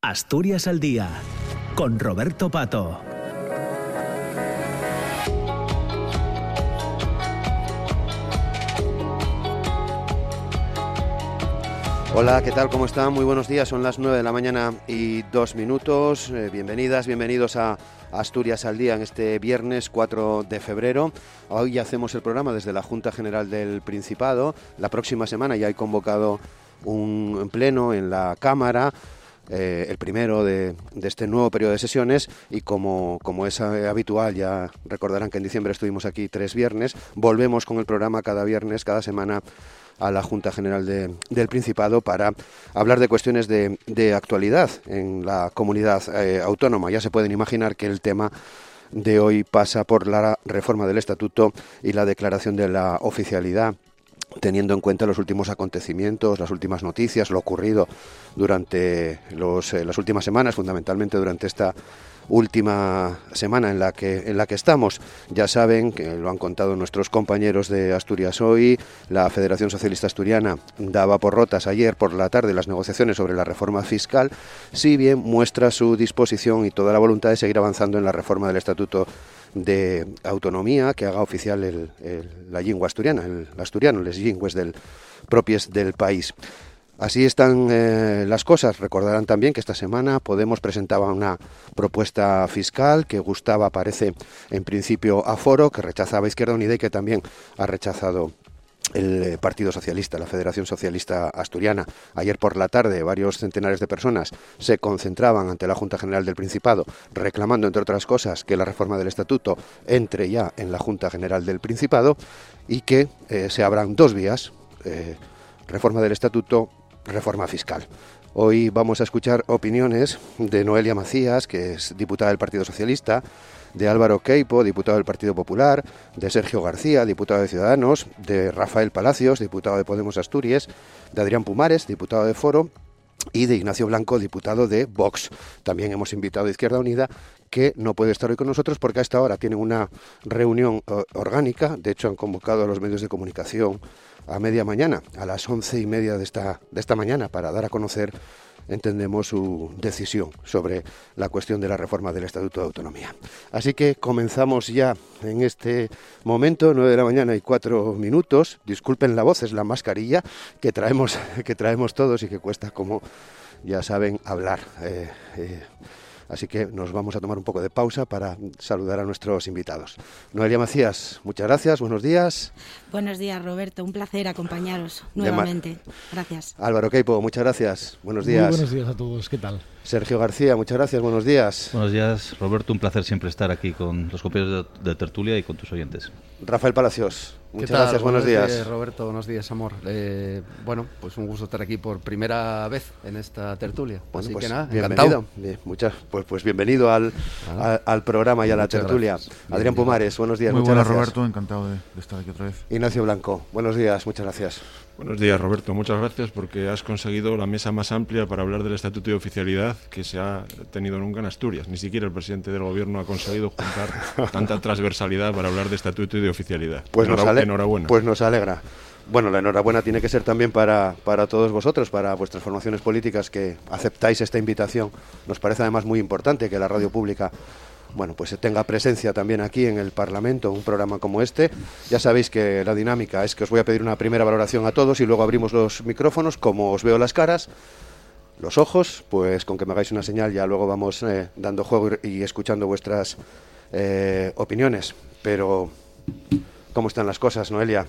Asturias al Día, con Roberto Pato. Hola, ¿qué tal? ¿Cómo están? Muy buenos días. Son las 9 de la mañana y dos minutos. Eh, bienvenidas, bienvenidos a Asturias al Día en este viernes 4 de febrero. Hoy hacemos el programa desde la Junta General del Principado. La próxima semana ya hay convocado un pleno en la Cámara. Eh, el primero de, de, este nuevo periodo de sesiones y como, es habitual, ya recordarán que en diciembre estuvimos aquí tres viernes, volvemos con el programa cada viernes, cada semana a la Junta General del Principado para hablar de cuestiones de, actualidad en la comunidad eh, autónoma. Ya se pueden imaginar que el tema de hoy pasa por la reforma del Estatuto y la declaración de la oficialidad teniendo en cuenta los últimos acontecimientos, las últimas noticias, lo ocurrido durante eh, las últimas semanas, fundamentalmente durante esta última semana en la que en la que estamos. Ya saben que lo han contado nuestros compañeros de Asturias hoy, la Federación Socialista Asturiana daba por rotas ayer por la tarde las negociaciones sobre la reforma fiscal, si bien muestra su disposición y toda la voluntad de seguir avanzando en la reforma del Estatuto de autonomía que haga oficial la lengua asturiana, el, asturiano, les lingües del propios del país. Así están eh, las cosas. Recordarán también que esta semana Podemos presentaba una propuesta fiscal que gustaba, parece, en principio a Foro, que rechazaba Izquierda Unida y que también ha rechazado el eh, Partido Socialista, la Federación Socialista Asturiana. Ayer por la tarde varios centenares de personas se concentraban ante la Junta General del Principado reclamando, entre otras cosas, que la reforma del Estatuto entre ya en la Junta General del Principado y que eh, se abran dos vías, reforma del Estatuto reforma fiscal. Hoy vamos a escuchar opiniones de Noelia Macías, que es diputada del Partido Socialista, de Álvaro Queipo, diputado del Partido Popular, de Sergio García, diputado de Ciudadanos, de Rafael Palacios, diputado de Podemos Asturias, de Adrián Pumares, diputado de Foro, y de Ignacio Blanco, diputado de Vox. También hemos invitado a Izquierda Unida, que no puede estar hoy con nosotros porque a esta hora tienen una reunión eh, orgánica. De hecho, han convocado a los medios de comunicación a media mañana, a las once y media de esta, de esta mañana, para dar a conocer, entendemos, su decisión sobre la cuestión de la reforma del Estatuto de Autonomía. Así que comenzamos ya en este momento, nueve de la mañana y cuatro minutos. Disculpen la voz, es la mascarilla que traemos, que traemos todos y que cuesta, como ya saben, hablar. Eh, eh, Así que nos vamos a tomar un poco de pausa para saludar a nuestros invitados. Noelia Macías, muchas gracias, buenos días. Buenos días, Roberto, un placer acompañaros nuevamente. Gracias. Álvaro Queipo, muchas gracias, buenos días. buenos días a todos, ¿qué tal? Sergio García, muchas gracias, buenos días. Buenos días, Roberto, un placer siempre estar aquí con los compañeros de, tertulia y con tus oyentes. Rafael Palacios, muchas gracias, buenos, días. Roberto, buenos días, amor. Eh, bueno, pues un gusto estar aquí por primera vez en esta tertulia. Así pues que nada, bienvenido. muchas, pues, pues bienvenido al, al, programa y a la tertulia. Adrián Pumares, buenos días, Muy muchas buenas, gracias. Roberto, encantado de, de estar aquí otra vez. Ignacio Blanco, buenos días, muchas gracias. Buenos días, Roberto. Muchas gracias porque has conseguido la mesa más amplia para hablar del Estatuto de Oficialidad que se ha tenido nunca en Asturias. Ni siquiera el presidente del Gobierno ha conseguido juntar tanta transversalidad para hablar de Estatuto y de oficialidad. Pues nos ale- enhorabuena. Pues nos alegra. Bueno, la enhorabuena tiene que ser también para, para todos vosotros, para vuestras formaciones políticas que aceptáis esta invitación. Nos parece además muy importante que la radio pública bueno, pues tenga presencia también aquí en el Parlamento, un programa como este. Ya sabéis que la dinámica es que os voy a pedir una primera valoración a todos y luego abrimos los micrófonos, como os veo las caras, los ojos, pues con que me hagáis una señal ya luego vamos eh, dando juego y, escuchando vuestras eh, opiniones. Pero, ¿cómo están las cosas, Noelia?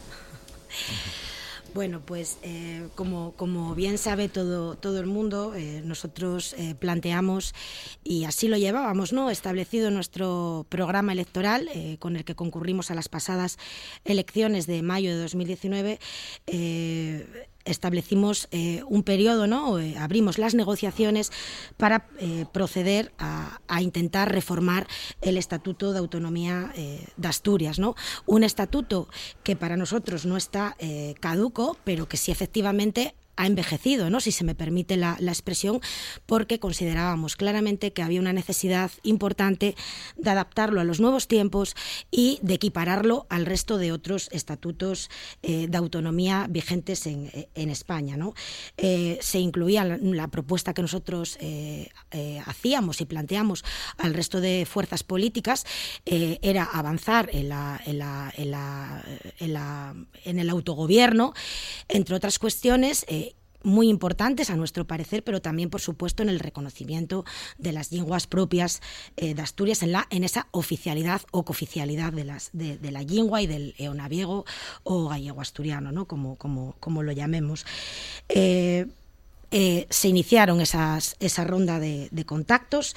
Bueno, pues eh, como, como, bien sabe todo, todo el mundo, nosotros planteamos, y así lo llevábamos, ¿no? establecido nuestro programa electoral con el que concurrimos a las pasadas elecciones de mayo de 2019 establecimos eh, un periodo, ¿no? Eh, abrimos las negociaciones para eh, proceder a, intentar reformar el Estatuto de Autonomía de Asturias. ¿no? Un estatuto que para nosotros no está caduco, pero que sí efectivamente ha envejecido, ¿no? si se me permite la, expresión, porque considerábamos claramente que había una necesidad importante de adaptarlo a los nuevos tiempos y de equipararlo al resto de otros estatutos eh, de autonomía vigentes en, España. ¿no? Eh, se incluía la, propuesta que nosotros eh, hacíamos y planteamos al resto de fuerzas políticas, era avanzar en, en, en, en el autogobierno, entre otras cuestiones, eh, muy importantes a nuestro parecer, pero también, por supuesto, en el reconocimiento de las lenguas propias eh, de Asturias, en, la, en esa oficialidad o cooficialidad de, las, de, la lengua y del eonaviego o gallego asturiano, ¿no? como, como, como lo llamemos. Eh, eh, se iniciaron esas, esa ronda de, contactos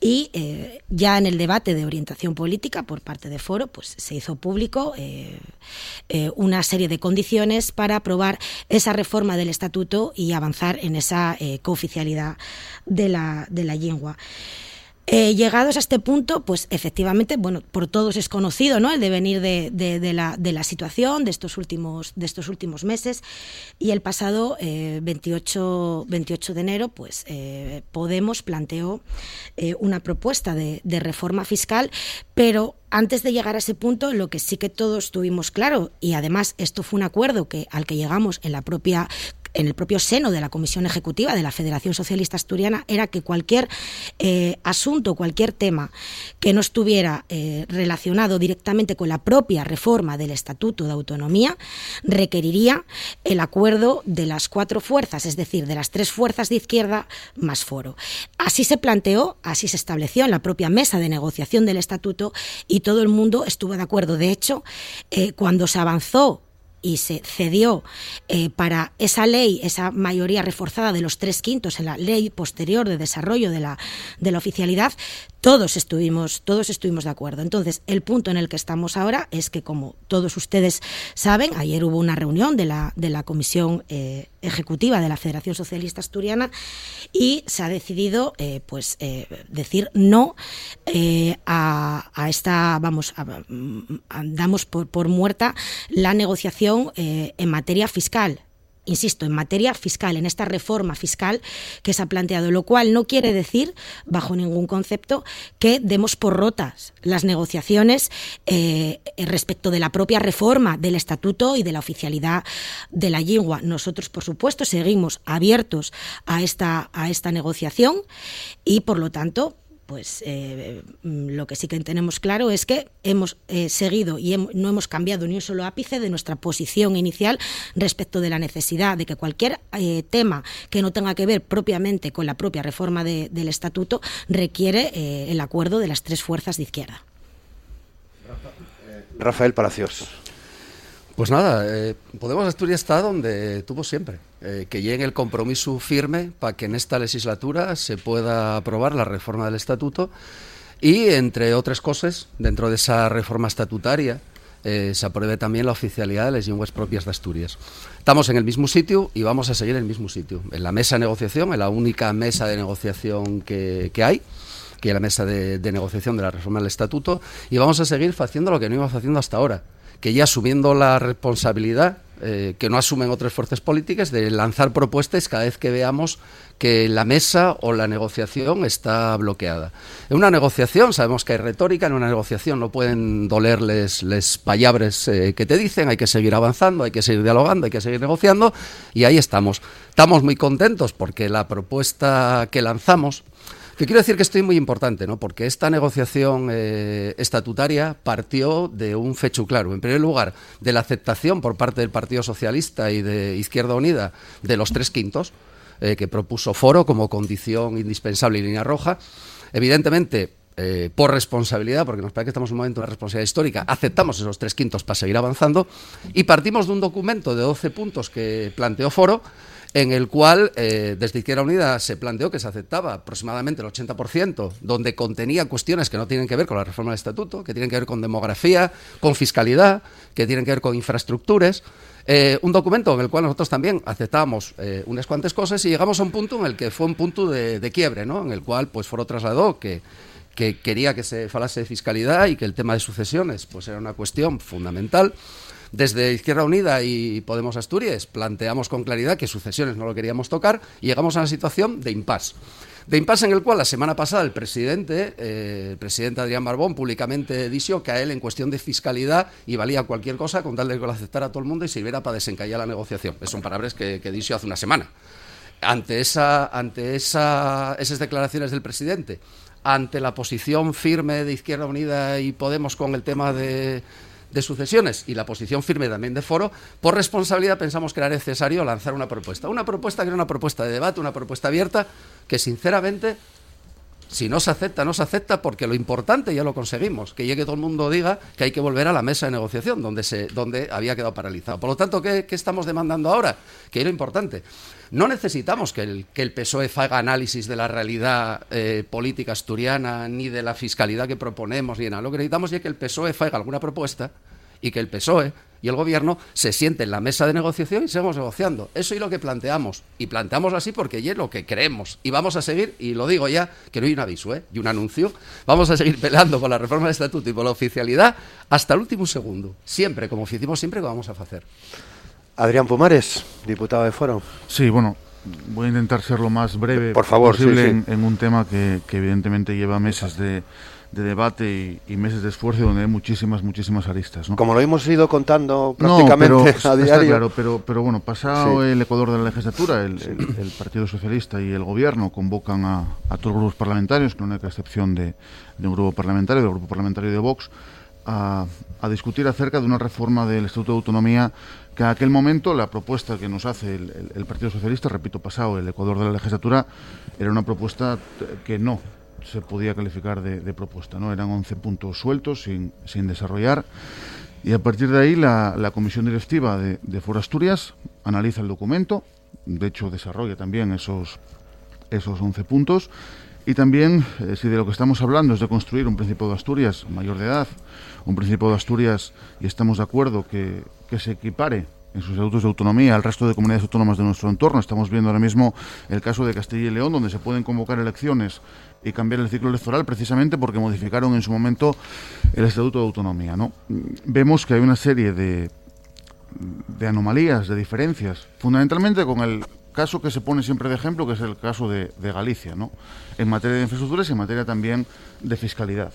y eh, ya en el debate de orientación política por parte de Foro pues se hizo público eh, una serie de condiciones para aprobar esa reforma del estatuto y avanzar en esa cooficialidad de la, de la lengua. Eh, llegados a este punto, pues efectivamente, bueno, por todos es conocido ¿no? el devenir de, la, situación de estos últimos, meses y el pasado 28, eh, 28 de enero, pues eh, Podemos planteó una propuesta de, de reforma fiscal, pero antes de llegar a ese punto, lo que sí que todos tuvimos claro, y además esto fue un acuerdo que, al que llegamos en la propia en el propio seno de la Comisión Ejecutiva de la Federación Socialista Asturiana era que cualquier eh, asunto, cualquier tema que no estuviera eh, relacionado directamente con la propia reforma del Estatuto de Autonomía requeriría el acuerdo de las cuatro fuerzas, es decir, de las tres fuerzas de izquierda más foro. Así se planteó, así se estableció en la propia mesa de negociación del Estatuto y todo el mundo estuvo de acuerdo. De hecho, eh, cuando se avanzó y se cedió eh, para esa ley, esa mayoría reforzada de los tres quintos en la ley posterior de desarrollo de la, de la oficialidad, todos estuvimos, todos estuvimos de acuerdo. Entonces, el punto en el que estamos ahora es que, como todos ustedes saben, ayer hubo una reunión de la, de la Comisión eh, Ejecutiva de la Federación Socialista Asturiana y se ha decidido eh, pues decir no a, a, esta, vamos, damos por, por muerta la negociación eh, en materia fiscal insisto, en materia fiscal, en esta reforma fiscal que se ha planteado, lo cual no quiere decir, bajo ningún concepto, que demos por rotas las negociaciones eh, respecto de la propia reforma del estatuto y de la oficialidad de la lengua. Nosotros, por supuesto, seguimos abiertos a esta, a esta negociación y, por lo tanto, pues eh, lo que sí que tenemos claro es que hemos eh, seguido y no hemos cambiado ni un solo ápice de nuestra posición inicial respecto de la necesidad de que cualquier eh, tema que no tenga que ver propiamente con la propia reforma del estatuto requiere el acuerdo de las tres fuerzas de izquierda. Rafael Palacios. Pues nada, eh, Podemos Asturias está donde tuvo siempre, eh, que llegue el compromiso firme para que en esta legislatura se pueda aprobar la reforma del estatuto y, entre otras cosas, dentro de esa reforma estatutaria, eh, se apruebe también la oficialidad de las lenguas propias de Asturias. Estamos en el mismo sitio y vamos a seguir en el mismo sitio, en la mesa de negociación, en la única mesa de negociación que, hay que es la mesa de, de negociación de la reforma del estatuto, y vamos a seguir haciendo lo que no íbamos haciendo hasta ahora, que ya asumiendo la responsabilidad eh, que no asumen otras fuerzas políticas de lanzar propuestas cada vez que veamos que la mesa o la negociación está bloqueada. En una negociación sabemos que hay retórica, en una negociación no pueden dolerles les palabras eh, que te dicen, hay que seguir avanzando, hay que seguir dialogando, hay que seguir negociando y ahí estamos. Estamos muy contentos porque la propuesta que lanzamos que quiero decir que esto es muy importante, ¿no? Porque esta negociación eh, estatutaria partió de un fecho claro. En primer lugar, de la aceptación por parte del Partido Socialista y de Izquierda Unida de los tres quintos, eh, que propuso Foro como condición indispensable y línea roja. Evidentemente, eh, por responsabilidad, porque nos parece que estamos en un momento de responsabilidad histórica, aceptamos esos tres quintos para seguir avanzando y partimos de un documento de 12 puntos que planteó Foro en el cual eh, desde Izquierda Unida se planteó que se aceptaba aproximadamente el 80%, donde contenía cuestiones que no tienen que ver con la reforma del estatuto, que tienen que ver con demografía, con fiscalidad, que tienen que ver con infraestructuras. Eh, un documento en el cual nosotros también aceptábamos eh, unas cuantas cosas y llegamos a un punto en el que fue un punto de, quiebre, ¿no? en el cual pues Foro trasladó que, que quería que se falase de fiscalidad y que el tema de sucesiones pues era una cuestión fundamental Desde Izquierda Unida y Podemos Asturias planteamos con claridad que sucesiones no lo queríamos tocar y llegamos a una situación de impasse de impasse en el cual la semana pasada el presidente, eh, el presidente Adrián Barbón, públicamente dijo que a él en cuestión de fiscalidad y valía cualquier cosa con tal de que lo aceptara todo el mundo y sirviera para desencallar la negociación. son palabras que, que dijo hace una semana. Ante, esa, ante esa, esas declaraciones del presidente, ante la posición firme de Izquierda Unida y Podemos con el tema de, de sucesiones y la posición firme también de Foro, por responsabilidad pensamos que era necesario lanzar una propuesta. Una propuesta que era una propuesta de debate, una propuesta abierta, que sinceramente si no se acepta, no se acepta porque lo importante ya lo conseguimos, que llegue todo el mundo diga que hay que volver a la mesa de negociación donde, se, donde había quedado paralizado. Por lo tanto, ¿qué, estamos demandando ahora? Que es lo importante. No necesitamos que el, que el PSOE haga análisis de la realidad eh, política asturiana, ni de la fiscalidad que proponemos, ni nada. Lo que necesitamos es que el PSOE haga alguna propuesta y que el PSOE y el gobierno se siente en la mesa de negociación y seguimos negociando. Eso es lo que planteamos. Y planteamos así porque es lo que creemos. Y vamos a seguir, y lo digo ya, que no hay un aviso ¿eh? y un anuncio, vamos a seguir peleando por la reforma del estatuto y por la oficialidad hasta el último segundo. Siempre, como hicimos siempre, que vamos a hacer. Adrián Pumares, diputado de Foro. Sí, bueno, voy a intentar ser lo más breve por favor, posible En, un tema que evidentemente lleva meses de de debate y, meses de esfuerzo donde hay muchísimas, muchísimas aristas. Como lo hemos ido contando prácticamente a diario. claro, pero, pero bueno, pasado el Ecuador de la legislatura, el, Partido Socialista y el Gobierno convocan a, todos los grupos parlamentarios, con una excepción de, un grupo parlamentario, del grupo parlamentario de Vox, a, discutir acerca de una reforma del Estatuto de Autonomía que en aquel momento la propuesta que nos hace el, el, Partido Socialista, repito, pasado el Ecuador de la legislatura, era una propuesta que no se podía calificar de, propuesta. ¿no? Eran 11 puntos sueltos, sin, sin desarrollar. Y a partir de ahí la, comisión directiva de, de Forasturias analiza el documento, de hecho desarrolla también esos, esos 11 puntos. Y también, eh, si de lo que estamos hablando es de construir un Principado de Asturias mayor de edad, un Principado de Asturias, y estamos de acuerdo que, que se equipare en sus estatutos de autonomía al resto de comunidades autónomas de nuestro entorno. Estamos viendo ahora mismo el caso de Castilla y León, donde se pueden convocar elecciones y cambiar el ciclo electoral precisamente porque modificaron en su momento el Estatuto de Autonomía. ¿no? Vemos que hay una serie de, de anomalías, de diferencias, fundamentalmente con el caso que se pone siempre de ejemplo, que es el caso de, Galicia, ¿no? en materia de infraestructuras y en materia también de fiscalidad.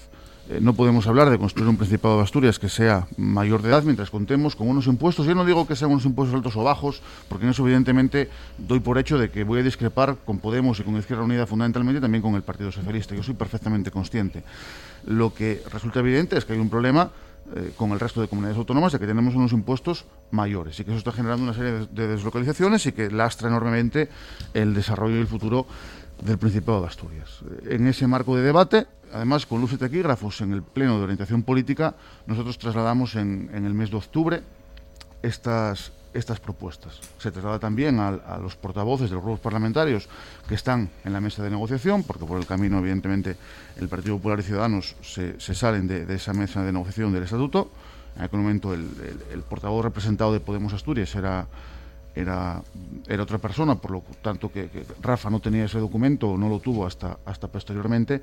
Eh, no podemos hablar de construir un Principado de Asturias que sea mayor de edad mientras contemos con unos impuestos. Yo no digo que sean unos impuestos altos o bajos, porque en eso evidentemente doy por hecho de que voy a discrepar con Podemos y con Izquierda Unida fundamentalmente también con el Partido Socialista. Yo soy perfectamente consciente. Lo que resulta evidente es que hay un problema eh, con el resto de comunidades autónomas de que tenemos unos impuestos mayores y que eso está generando una serie de, deslocalizaciones y que lastra enormemente el desarrollo y el futuro del Principado de Asturias. En ese marco de debate además, con luz y taquígrafos en el Pleno de Orientación Política, nosotros trasladamos en, el mes de octubre estas, estas propuestas. Se traslada también a, los portavoces de los grupos parlamentarios que están en la mesa de negociación, porque por el camino, evidentemente, el Partido Popular y Ciudadanos se, salen de, esa mesa de negociación del Estatuto. En aquel momento el, portavoz representado de Podemos Asturias era, era, era otra persona, por lo tanto que, que, Rafa no tenía ese documento, no lo tuvo hasta, hasta posteriormente,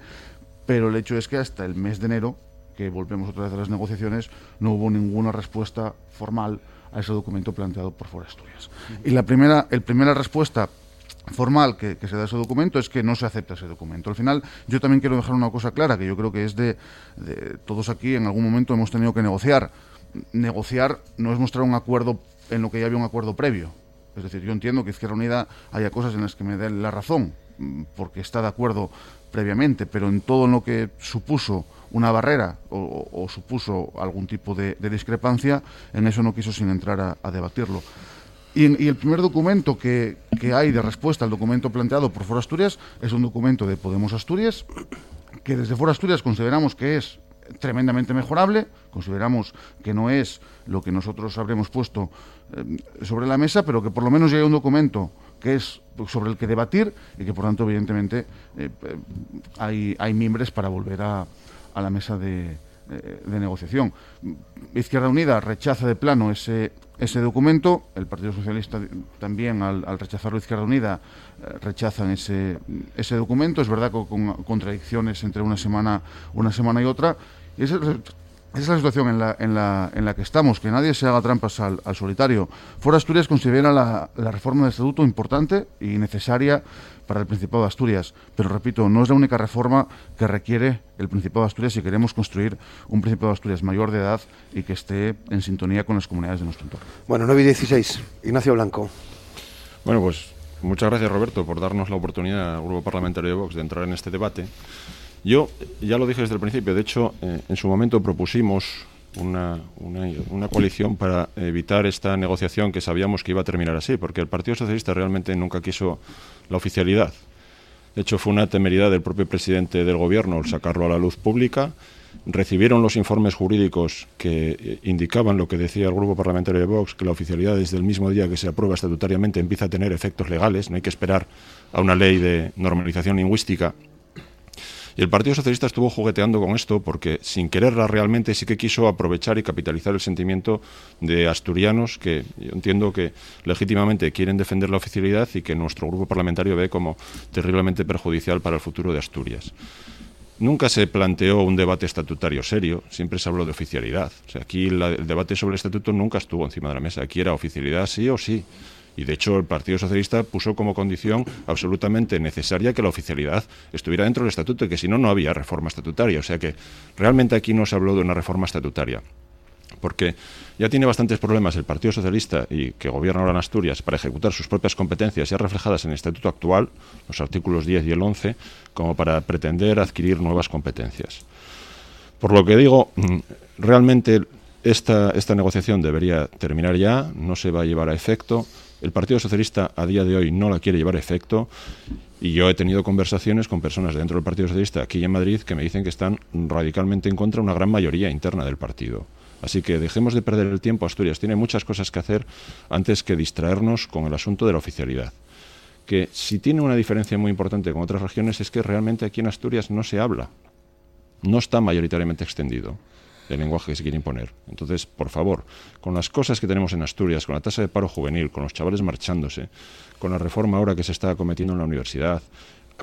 pero el hecho es que hasta el mes de enero, que volvemos otra vez a las negociaciones, no hubo ninguna respuesta formal a ese documento planteado por Foresturias. Y la primera, el primera respuesta formal que, se da a ese documento es que no se acepta ese documento. Al final, yo también quiero dejar una cosa clara, que yo creo que es de, de todos aquí en algún momento hemos tenido que negociar. Negociar no es mostrar un acuerdo en lo que ya había un acuerdo previo. Es decir, yo entiendo que Izquierda Unida haya cosas en las que me den la razón, porque está de acuerdo previamente, pero en todo lo que supuso una barrera o, supuso algún tipo de, discrepancia, en eso no quiso sin entrar a, debatirlo. Y, el primer documento que, hay de respuesta al documento planteado por Foro Asturias es un documento de Podemos Asturias, que desde Foro Asturias consideramos que es tremendamente mejorable, consideramos que no es lo que nosotros habremos puesto eh, sobre la mesa, pero que por lo menos ya hay un documento que es sobre el que debatir y que por tanto evidentemente eh, hay, hay miembros para volver a, a la mesa de, eh, de, negociación. Izquierda Unida rechaza de plano ese, ese documento, el Partido Socialista también al, al rechazarlo Izquierda Unida eh, rechazan ese, ese documento, es verdad con, con, contradicciones entre una semana, una semana y otra, y ese esa es la situación en la, en, la, en la que estamos, que nadie se haga trampas al, al solitario. Fora Asturias considera la, la, reforma del estatuto importante y necesaria para el Principado de Asturias, pero repito, no es la única reforma que requiere el Principado de Asturias si queremos construir un Principado de Asturias mayor de edad y que esté en sintonía con las comunidades de nuestro entorno. Bueno, 9 y 16, Ignacio Blanco. Bueno, pues muchas gracias Roberto por darnos la oportunidad al Grupo Parlamentario de Vox de entrar en este debate. Yo ya lo dije desde el principio, de hecho, eh, en su momento propusimos una, una, coalición para evitar esta negociación que sabíamos que iba a terminar así, porque el Partido Socialista realmente nunca quiso la oficialidad. De hecho, fue una temeridad del propio presidente del Gobierno el sacarlo a la luz pública. Recibieron los informes jurídicos que eh, indicaban lo que decía el Grupo Parlamentario de Vox, que la oficialidad desde el mismo día que se aprueba estatutariamente empieza a tener efectos legales, no hay que esperar a una ley de normalización lingüística y el Partido Socialista estuvo jugueteando con esto porque, sin quererla realmente, sí que quiso aprovechar y capitalizar el sentimiento de asturianos que yo entiendo que legítimamente quieren defender la oficialidad y que nuestro grupo parlamentario ve como terriblemente perjudicial para el futuro de Asturias. Nunca se planteó un debate estatutario serio, siempre se habló de oficialidad. O sea, aquí el debate sobre el estatuto nunca estuvo encima de la mesa. Aquí era oficialidad sí o sí. Y de hecho el Partido Socialista puso como condición absolutamente necesaria que la oficialidad estuviera dentro del estatuto y que si no, no había reforma estatutaria. O sea que realmente aquí no se habló de una reforma estatutaria. Porque ya tiene bastantes problemas el Partido Socialista y que gobierna ahora en Asturias para ejecutar sus propias competencias ya reflejadas en el estatuto actual, los artículos 10 y el 11, como para pretender adquirir nuevas competencias. Por lo que digo, realmente esta, esta negociación debería terminar ya, no se va a llevar a efecto. El Partido Socialista a día de hoy no la quiere llevar a efecto y yo he tenido conversaciones con personas dentro del Partido Socialista aquí en Madrid que me dicen que están radicalmente en contra una gran mayoría interna del partido. Así que dejemos de perder el tiempo. Asturias tiene muchas cosas que hacer antes que distraernos con el asunto de la oficialidad. Que si tiene una diferencia muy importante con otras regiones es que realmente aquí en Asturias no se habla. No está mayoritariamente extendido el lenguaje que se quiere imponer. Entonces, por favor, con las cosas que tenemos en Asturias, con la tasa de paro juvenil, con los chavales marchándose, con la reforma ahora que se está cometiendo en la universidad,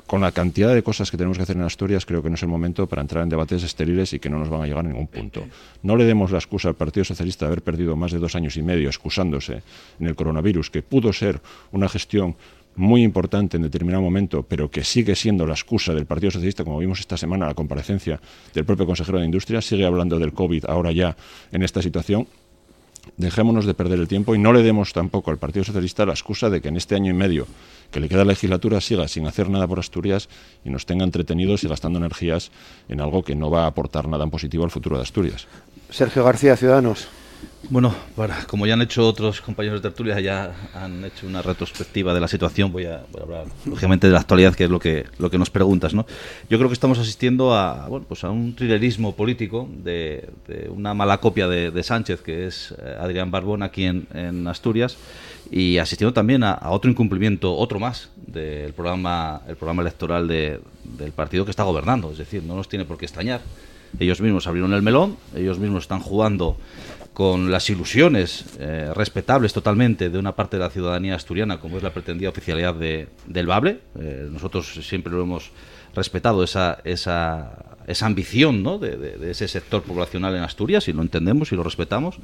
con la cantidad de cosas que tenemos que hacer en Asturias, creo que no es el momento para entrar en debates estériles y que no nos van a llegar a ningún punto. No le demos la excusa al Partido Socialista de haber perdido más de dos años y medio excusándose en el coronavirus, que pudo ser una gestión muy importante en determinado momento, pero que sigue siendo la excusa del Partido Socialista, como vimos esta semana la comparecencia del propio consejero de Industria, sigue hablando del COVID ahora ya en esta situación. Dejémonos de perder el tiempo y no le demos tampoco al Partido Socialista la excusa de que en este año y medio que le queda la legislatura siga sin hacer nada por Asturias y nos tenga entretenidos y gastando energías en algo que no va a aportar nada positivo al futuro de Asturias. Sergio García, Ciudadanos. Bueno, para, como ya han hecho otros compañeros de tertulia, ya han hecho una retrospectiva de la situación, voy a, voy a, hablar lógicamente de la actualidad, que es lo que, lo que nos preguntas. ¿no? Yo creo que estamos asistiendo a, bueno, pues a un thrillerismo político de, de una mala copia de, Sánchez, que es eh, Adrián Barbón aquí en, en Asturias, y asistiendo también a, a, otro incumplimiento, otro más, del programa, el programa electoral de, del partido que está gobernando. Es decir, no nos tiene por qué extrañar. Ellos mismos abrieron el melón, ellos mismos están jugando con las ilusiones eh, respetables totalmente de una parte de la ciudadanía asturiana, como es la pretendida oficialidad de, del Bable. Eh, nosotros siempre lo hemos respetado, esa, esa, esa ambición ¿no? de, ese sector poblacional en Asturias, y lo entendemos y lo respetamos.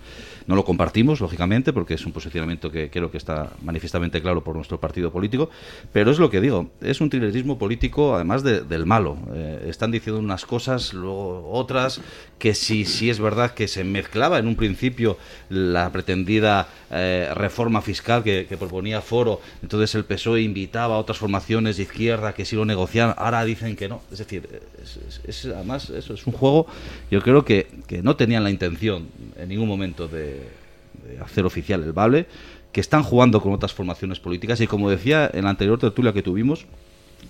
No lo compartimos, lógicamente, porque es un posicionamiento que creo que está manifiestamente claro por nuestro partido político, pero es lo que digo, es un trilerismo político, además del malo. Eh, están diciendo unas cosas, luego otras, que si, si es verdad que se mezclaba en un principio la pretendida eh, reforma fiscal que, proponía Foro, entonces el PSOE invitaba a otras formaciones de izquierda que sí lo negociaban, ahora dicen que no. Es decir, es, además eso es un juego, yo creo que, que no tenían la intención en ningún momento de, hacer oficial el Bable, que están jugando con otras formaciones políticas y como decía en la anterior tertulia que tuvimos,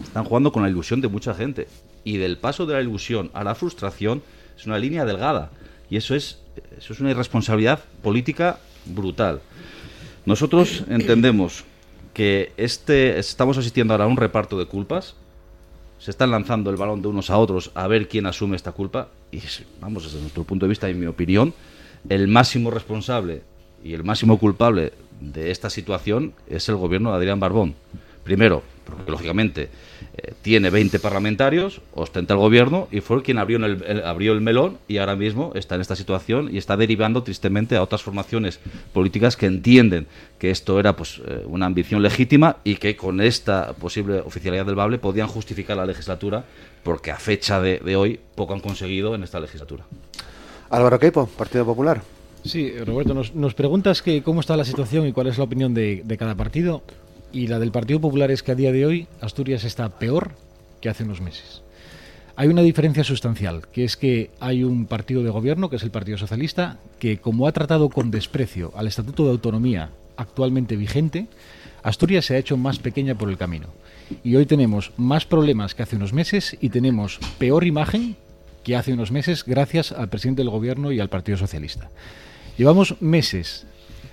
están jugando con la ilusión de mucha gente. Y del paso de la ilusión a la frustración es una línea delgada. Y eso es, eso es una irresponsabilidad política brutal. Nosotros entendemos que este, estamos asistiendo ahora a un reparto de culpas. Se están lanzando el balón de unos a otros a ver quién asume esta culpa. Y vamos, desde nuestro punto de vista, en mi opinión, el máximo responsable y el máximo culpable de esta situación es el gobierno de Adrián Barbón. Primero, porque lógicamente eh, tiene 20 parlamentarios, ostenta el gobierno y fue quien abrió el, abrió el melón y ahora mismo está en esta situación y está derivando tristemente a otras formaciones políticas que entienden que esto era pues eh, una ambición legítima y que con esta posible oficialidad del Bable podían justificar la legislatura porque a fecha de, hoy poco han conseguido en esta legislatura. Álvaro Queipo, Partido Popular. Sí, Roberto, nos, preguntas que cómo está la situación y cuál es la opinión de cada partido y la del Partido Popular es que a día de hoy Asturias está peor que hace unos meses. Hay una diferencia sustancial, que es que hay un partido de gobierno, que es el Partido Socialista, que como ha tratado con desprecio al Estatuto de Autonomía actualmente vigente, Asturias se ha hecho más pequeña por el camino. Y hoy tenemos más problemas que hace unos meses y tenemos peor imagen que hace unos meses gracias al presidente del gobierno y al Partido Socialista. Llevamos meses,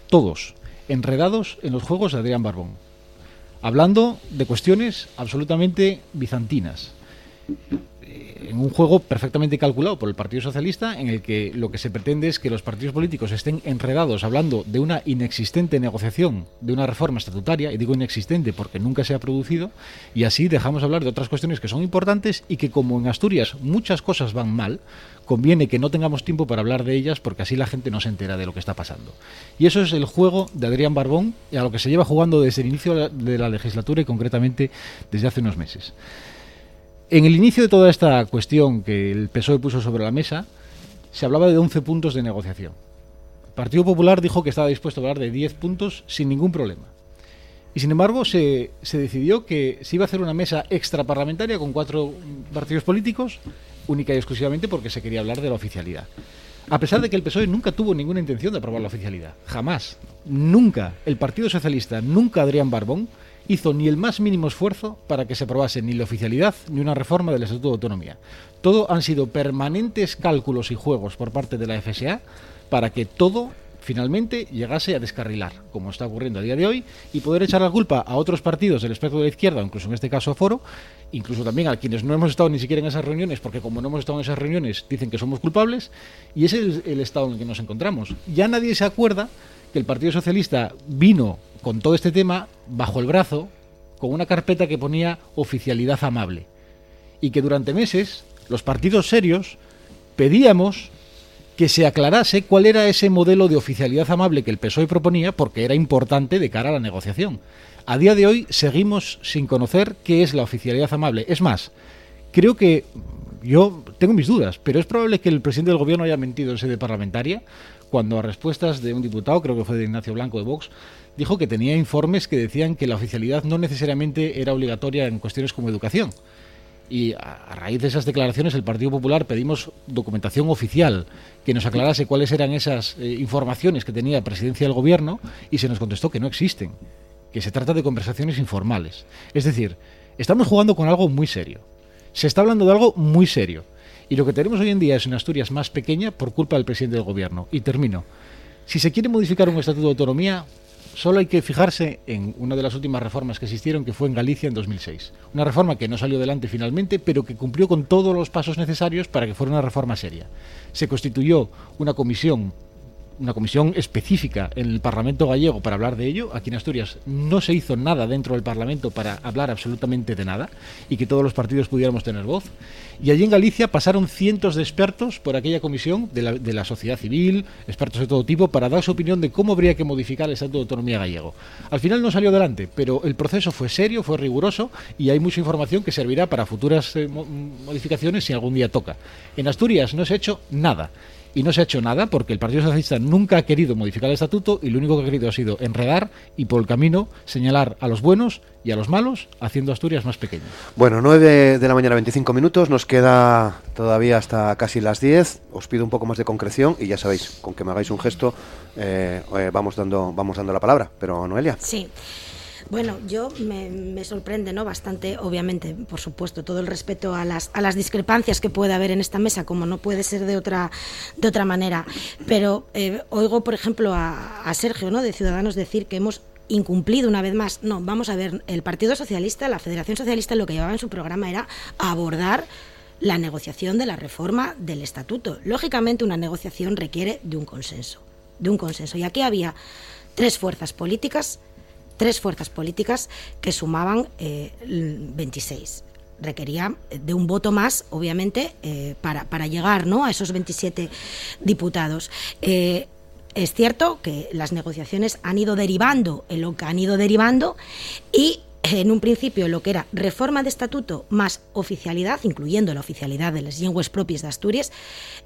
todos, enredados en los juegos de Adrián Barbón hablando de cuestiones absolutamente bizantinas. En un juego perfectamente calculado por el Partido Socialista, en el que lo que se pretende es que los partidos políticos estén enredados hablando de una inexistente negociación de una reforma estatutaria, y digo inexistente porque nunca se ha producido, y así dejamos hablar de otras cuestiones que son importantes y que, como en Asturias muchas cosas van mal, conviene que no tengamos tiempo para hablar de ellas porque así la gente no se entera de lo que está pasando. Y eso es el juego de Adrián Barbón a lo que se lleva jugando desde el inicio de la legislatura y concretamente desde hace unos meses. En el inicio de toda esta cuestión que el PSOE puso sobre la mesa, se hablaba de 11 puntos de negociación. El Partido Popular dijo que estaba dispuesto a hablar de 10 puntos sin ningún problema. Y sin embargo, se, se, decidió que se iba a hacer una mesa extraparlamentaria con cuatro partidos políticos única y exclusivamente porque se quería hablar de la oficialidad. A pesar de que el PSOE nunca tuvo ninguna intención de aprobar la oficialidad. Jamás. Nunca. El Partido Socialista, nunca Adrián Barbón, hizo ni el más mínimo esfuerzo para que se aprobase ni la oficialidad ni una reforma del Estatuto de Autonomía. Todo han sido permanentes cálculos y juegos por parte de la FSA para que todo finalmente llegase a descarrilar, como está ocurriendo a día de hoy, y poder echar la culpa a otros partidos del espectro de la izquierda, incluso en este caso a Foro, incluso también a quienes no hemos estado ni siquiera en esas reuniones, porque como no hemos estado en esas reuniones dicen que somos culpables, y ese es el, estado en el que nos encontramos. Ya nadie se acuerda que el Partido Socialista vino con todo este tema bajo el brazo, con una carpeta que ponía oficialidad amable, y que durante meses los partidos serios pedíamos que se aclarase cuál era ese modelo de oficialidad amable que el PSOE proponía, porque era importante de cara a la negociación. A día de hoy seguimos sin conocer qué es la oficialidad amable. Es más, creo que yo tengo mis dudas, pero es probable que el presidente del gobierno haya mentido en sede parlamentaria cuando a respuestas de un diputado, creo que fue de Ignacio Blanco de Vox, dijo que tenía informes que decían que la oficialidad no necesariamente era obligatoria en cuestiones como educación. Y a, raíz de esas declaraciones, el Partido Popular pedimos documentación oficial que nos aclarase cuáles eran esas eh, informaciones que tenía la presidencia del gobierno y se nos contestó que no existen, que se trata de conversaciones informales. Es decir, estamos jugando con algo muy serio. Se está hablando de algo muy serio. Y lo que tenemos hoy en día es una Asturias más pequeña por culpa del presidente del gobierno. Y termino. Si se quiere modificar un estatuto de autonomía, Solo hay que fijarse en una de las últimas reformas que existieron, que fue en Galicia en 2006. Una reforma que no salió adelante finalmente, pero que cumplió con todos los pasos necesarios para que fuera una reforma seria. Se constituyó una comisión una comisión específica en el Parlamento gallego para hablar de ello. Aquí en Asturias no se hizo nada dentro del Parlamento para hablar absolutamente de nada y que todos los partidos pudiéramos tener voz. Y allí en Galicia pasaron cientos de expertos por aquella comisión de la, de la sociedad civil, expertos de todo tipo, para dar su opinión de cómo habría que modificar el Estatuto de Autonomía gallego. Al final no salió adelante, pero el proceso fue serio, fue riguroso y hay mucha información que servirá para futuras eh, modificaciones si algún día toca. En Asturias no se ha hecho nada y no se ha hecho nada porque el Partido Socialista nunca ha querido modificar el estatuto y lo único que ha querido ha sido enredar y por el camino señalar a los buenos y a los malos, haciendo Asturias más pequeño. Bueno, 9 de la mañana, 25 minutos, nos queda todavía hasta casi las 10. Os pido un poco más de concreción y ya sabéis, con que me hagáis un gesto, eh, eh, vamos, dando, vamos dando la palabra. Pero, Noelia. Sí. Bueno, yo me, sorprende, ¿no? Bastante, obviamente, por supuesto, todo el respeto a las, a las discrepancias que puede haber en esta mesa, como no puede ser de otra, de otra manera. Pero eh, oigo, por ejemplo, a, a Sergio, ¿no? De Ciudadanos decir que hemos incumplido una vez más. No, vamos a ver, el Partido Socialista, la Federación Socialista, lo que llevaba en su programa era abordar la negociación de la reforma del estatuto. Lógicamente, una negociación requiere de un consenso, de un consenso. Y aquí había tres fuerzas políticas tres fuerzas políticas que sumaban 26 requería de un voto más, obviamente, para, para, llegar ¿no? a esos 27 diputados. es cierto que las negociaciones han ido derivando en lo que han ido derivando y en un principio lo que era reforma de estatuto más oficialidad, incluyendo la oficialidad de las lenguas propias de Asturias,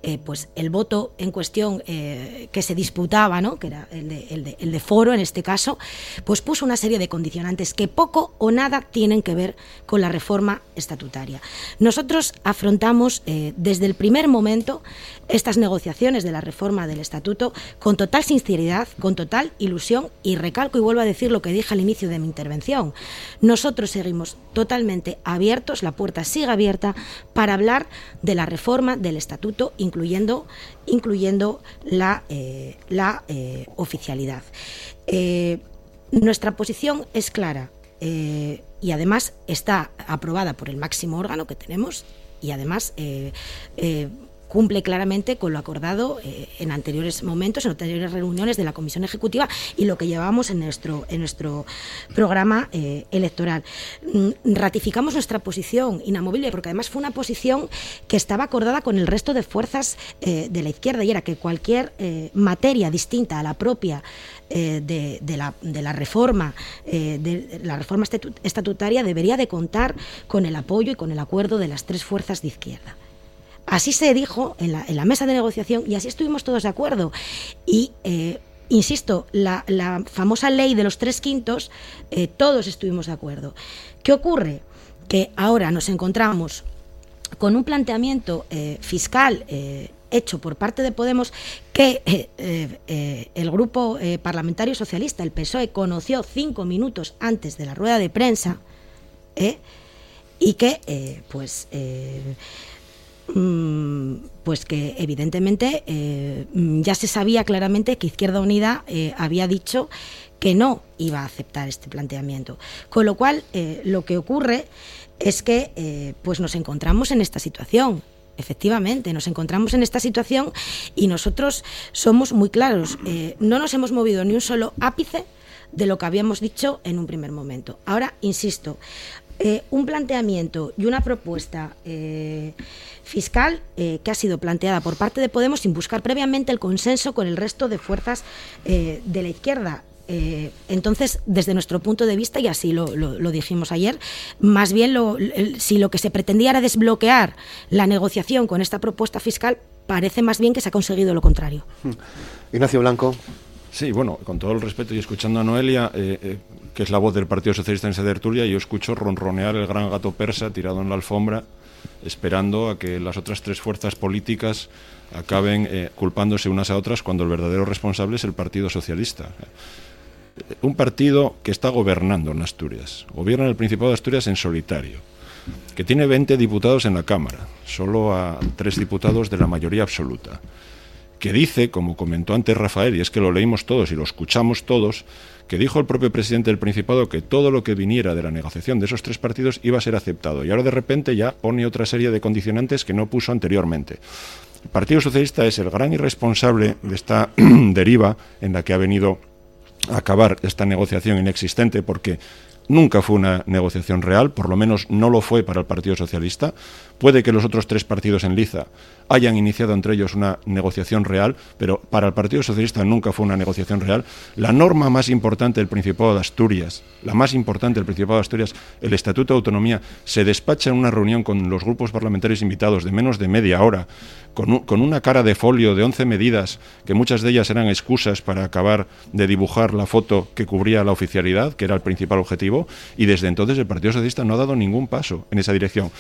eh, pues el voto en cuestión eh, que se disputaba, ¿no? que era el de, foro en este caso, pues puso una serie de condicionantes que poco o nada tienen que ver con la reforma estatutaria. Nosotros afrontamos eh, desde el primer momento estas negociaciones de la reforma del estatuto con total sinceridad, con total ilusión y recalco y vuelvo a decir lo que dije al inicio de mi intervención. Nosotros seguimos totalmente abiertos, la puerta sigue abierta para hablar de la reforma del estatuto, incluyendo, incluyendo la, eh, la eh, oficialidad. Eh, nuestra posición es clara y además está aprobada por el máximo órgano que tenemos y además cumple claramente con lo acordado eh, en anteriores momentos, en anteriores reuniones de la Comisión Ejecutiva y lo que llevábamos en nuestro, en nuestro programa eh, electoral. Mm, ratificamos nuestra posición inamovible porque además fue una posición que estaba acordada con el resto de fuerzas eh, de la izquierda y era que cualquier materia distinta a la propia de, la, de, la, reforma de la reforma estatutaria debería de contar con el apoyo y con el acuerdo de las tres fuerzas de izquierda. Así se dijo en la, mesa de negociación y así estuvimos todos de acuerdo. Y eh, insisto, la, famosa ley de los tres quintos, eh, todos estuvimos de acuerdo. ¿Qué ocurre? Que ahora nos encontramos con un planteamiento eh, fiscal hecho por parte de Podemos que el grupo parlamentario socialista, el PSOE, conoció cinco minutos antes de la rueda de prensa y que, pues pues que evidentemente eh, ya se sabía claramente que Izquierda Unida eh, había dicho que no iba a aceptar este planteamiento. Con lo cual, eh, lo que ocurre es que pues nos encontramos en esta situación. Efectivamente, nos encontramos en esta situación y nosotros somos muy claros. no nos hemos movido ni un solo ápice de lo que habíamos dicho en un primer momento. Ahora, insisto, un planteamiento y una propuesta fiscal eh, que ha sido planteada por parte de Podemos sin buscar previamente el consenso con el resto de fuerzas eh, de la izquierda. Eh, entonces, desde nuestro punto de vista, y así lo, dijimos ayer, más bien lo, si lo que se pretendía era desbloquear la negociación con esta propuesta fiscal, parece más bien que se ha conseguido lo contrario. Hmm. Ignacio Blanco. Sí, bueno, con todo el respeto y escuchando a Noelia, que es la voz del Partido Socialista en esa tertulia, yo escucho ronronear el gran gato persa tirado en la alfombra esperando a que las otras tres fuerzas políticas acaben eh, culpándose unas a otras cuando el verdadero responsable es el Partido Socialista. Un partido que está gobernando en Asturias, gobierna el Principado de Asturias en solitario, que tiene 20 diputados en la Cámara, solo a tres diputados de la mayoría absoluta, que dice, como comentó antes Rafael, y es que lo leímos todos y lo escuchamos todos, que dijo el propio presidente del Principado que todo lo que viniera de la negociación de esos tres partidos iba a ser aceptado. Y ahora de repente ya pone otra serie de condicionantes que no puso anteriormente. El Partido Socialista es el gran irresponsable de esta deriva en la que ha venido a acabar esta negociación inexistente porque Nunca fue una negociación real, por lo menos no lo fue para el Partido Socialista. Puede que los otros tres partidos en Liza hayan iniciado entre ellos una negociación real, pero para el Partido Socialista nunca fue una negociación real. La norma más importante del Principado de Asturias, la más importante del Principado de Asturias, el Estatuto de Autonomía, se despacha en una reunión con los grupos parlamentarios invitados de menos de media hora, con, una cara de folio de 11 medidas, que muchas de ellas eran excusas para acabar de dibujar la foto que cubría la oficialidad, que era el principal objetivo, y desde entonces el Partido Socialista no ha dado ningún paso en esa dirección.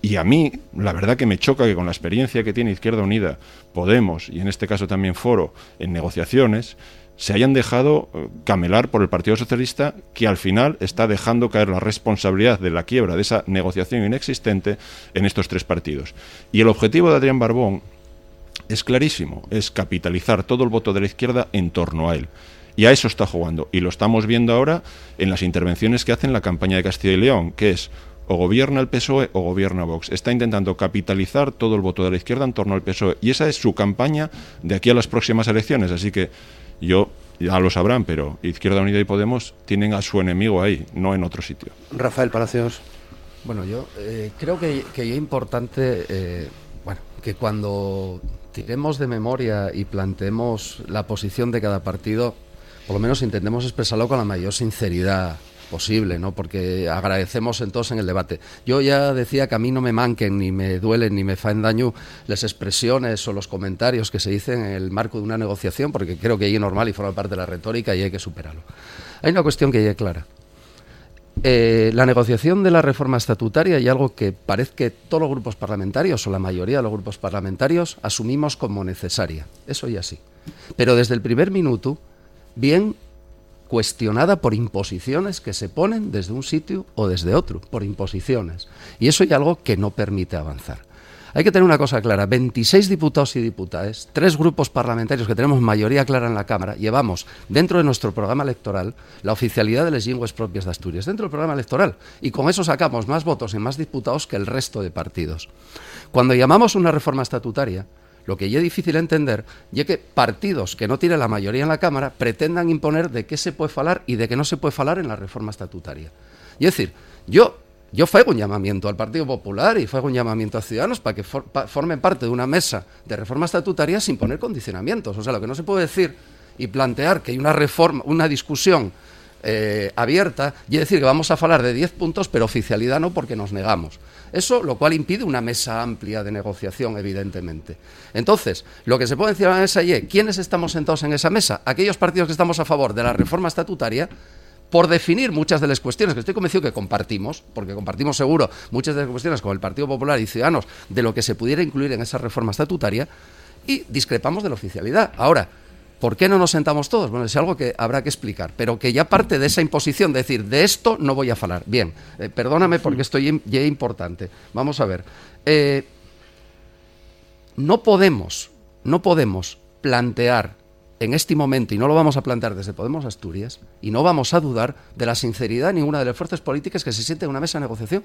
Y a mí, la verdad que me choca que con la experiencia que tiene Izquierda Unida, Podemos y en este caso también Foro en negociaciones, se hayan dejado eh, camelar por el Partido Socialista, que al final está dejando caer la responsabilidad de la quiebra de esa negociación inexistente en estos tres partidos. Y el objetivo de Adrián Barbón es clarísimo, es capitalizar todo el voto de la izquierda en torno a él. Y a eso está jugando. Y lo estamos viendo ahora en las intervenciones que hace en la campaña de Castilla y León, que es o gobierna el PSOE o gobierna Vox. Está intentando capitalizar todo el voto de la izquierda en torno al PSOE. Y esa es su campaña de aquí a las próximas elecciones. Así que yo ya lo sabrán, pero Izquierda Unida y Podemos tienen a su enemigo ahí, no en otro sitio. Rafael Palacios. Bueno, yo eh, creo que, que es importante eh, bueno, que cuando tiremos de memoria y planteemos la posición de cada partido, por lo menos intentemos expresarlo con la mayor sinceridad posible, ¿no? Porque agradecemos entonces en el debate. Yo ya decía que a mí no me manquen, ni me duelen, ni me faen daño las expresiones o los comentarios que se dicen en el marco de una negociación, porque creo que es normal y forma parte de la retórica y hay que superarlo. Hay una cuestión que ya es clara. Eh, la negociación de la reforma estatutaria y algo que parece que todos los grupos parlamentarios o la mayoría de los grupos parlamentarios asumimos como necesaria. Eso ya sí. Pero desde el primer minuto, bien cuestionada por imposiciones que se ponen desde un sitio o desde otro, por imposiciones. Y eso es algo que no permite avanzar. Hay que tener una cosa clara, 26 diputados y diputadas, tres grupos parlamentarios que tenemos mayoría clara en la Cámara, llevamos dentro de nuestro programa electoral la oficialidad de las lenguas propias de Asturias, dentro del programa electoral, y con eso sacamos más votos y más diputados que el resto de partidos. Cuando llamamos una reforma estatutaria, lo que ya es difícil entender es que partidos que no tienen la mayoría en la Cámara pretendan imponer de qué se puede falar y de qué no se puede falar en la reforma estatutaria. Y es decir, yo yo un llamamiento al Partido Popular y fuego un llamamiento a Ciudadanos para que formen parte de una mesa de reforma estatutaria sin poner condicionamientos. O sea, lo que no se puede decir y plantear que hay una reforma, una discusión eh, abierta y decir que vamos a hablar de 10 puntos, pero oficialidad no porque nos negamos. Eso lo cual impide una mesa amplia de negociación, evidentemente. Entonces, lo que se puede decir en la mesa es, ¿quiénes estamos sentados en esa mesa? Aquellos partidos que estamos a favor de la reforma estatutaria, por definir muchas de las cuestiones que estoy convencido que compartimos, porque compartimos seguro muchas de las cuestiones con el Partido Popular y Ciudadanos de lo que se pudiera incluir en esa reforma estatutaria, y discrepamos de la oficialidad. Ahora, ¿Por qué no nos sentamos todos? Bueno, es algo que habrá que explicar, pero que ya parte de esa imposición de decir, de esto no voy a hablar. Bien, eh, perdóname porque esto ya es importante. Vamos a ver. Eh, no podemos, no podemos plantear en este momento, y no lo vamos a plantear desde Podemos Asturias, y no vamos a dudar de la sinceridad de ninguna de las fuerzas políticas que se sienten en una mesa de negociación.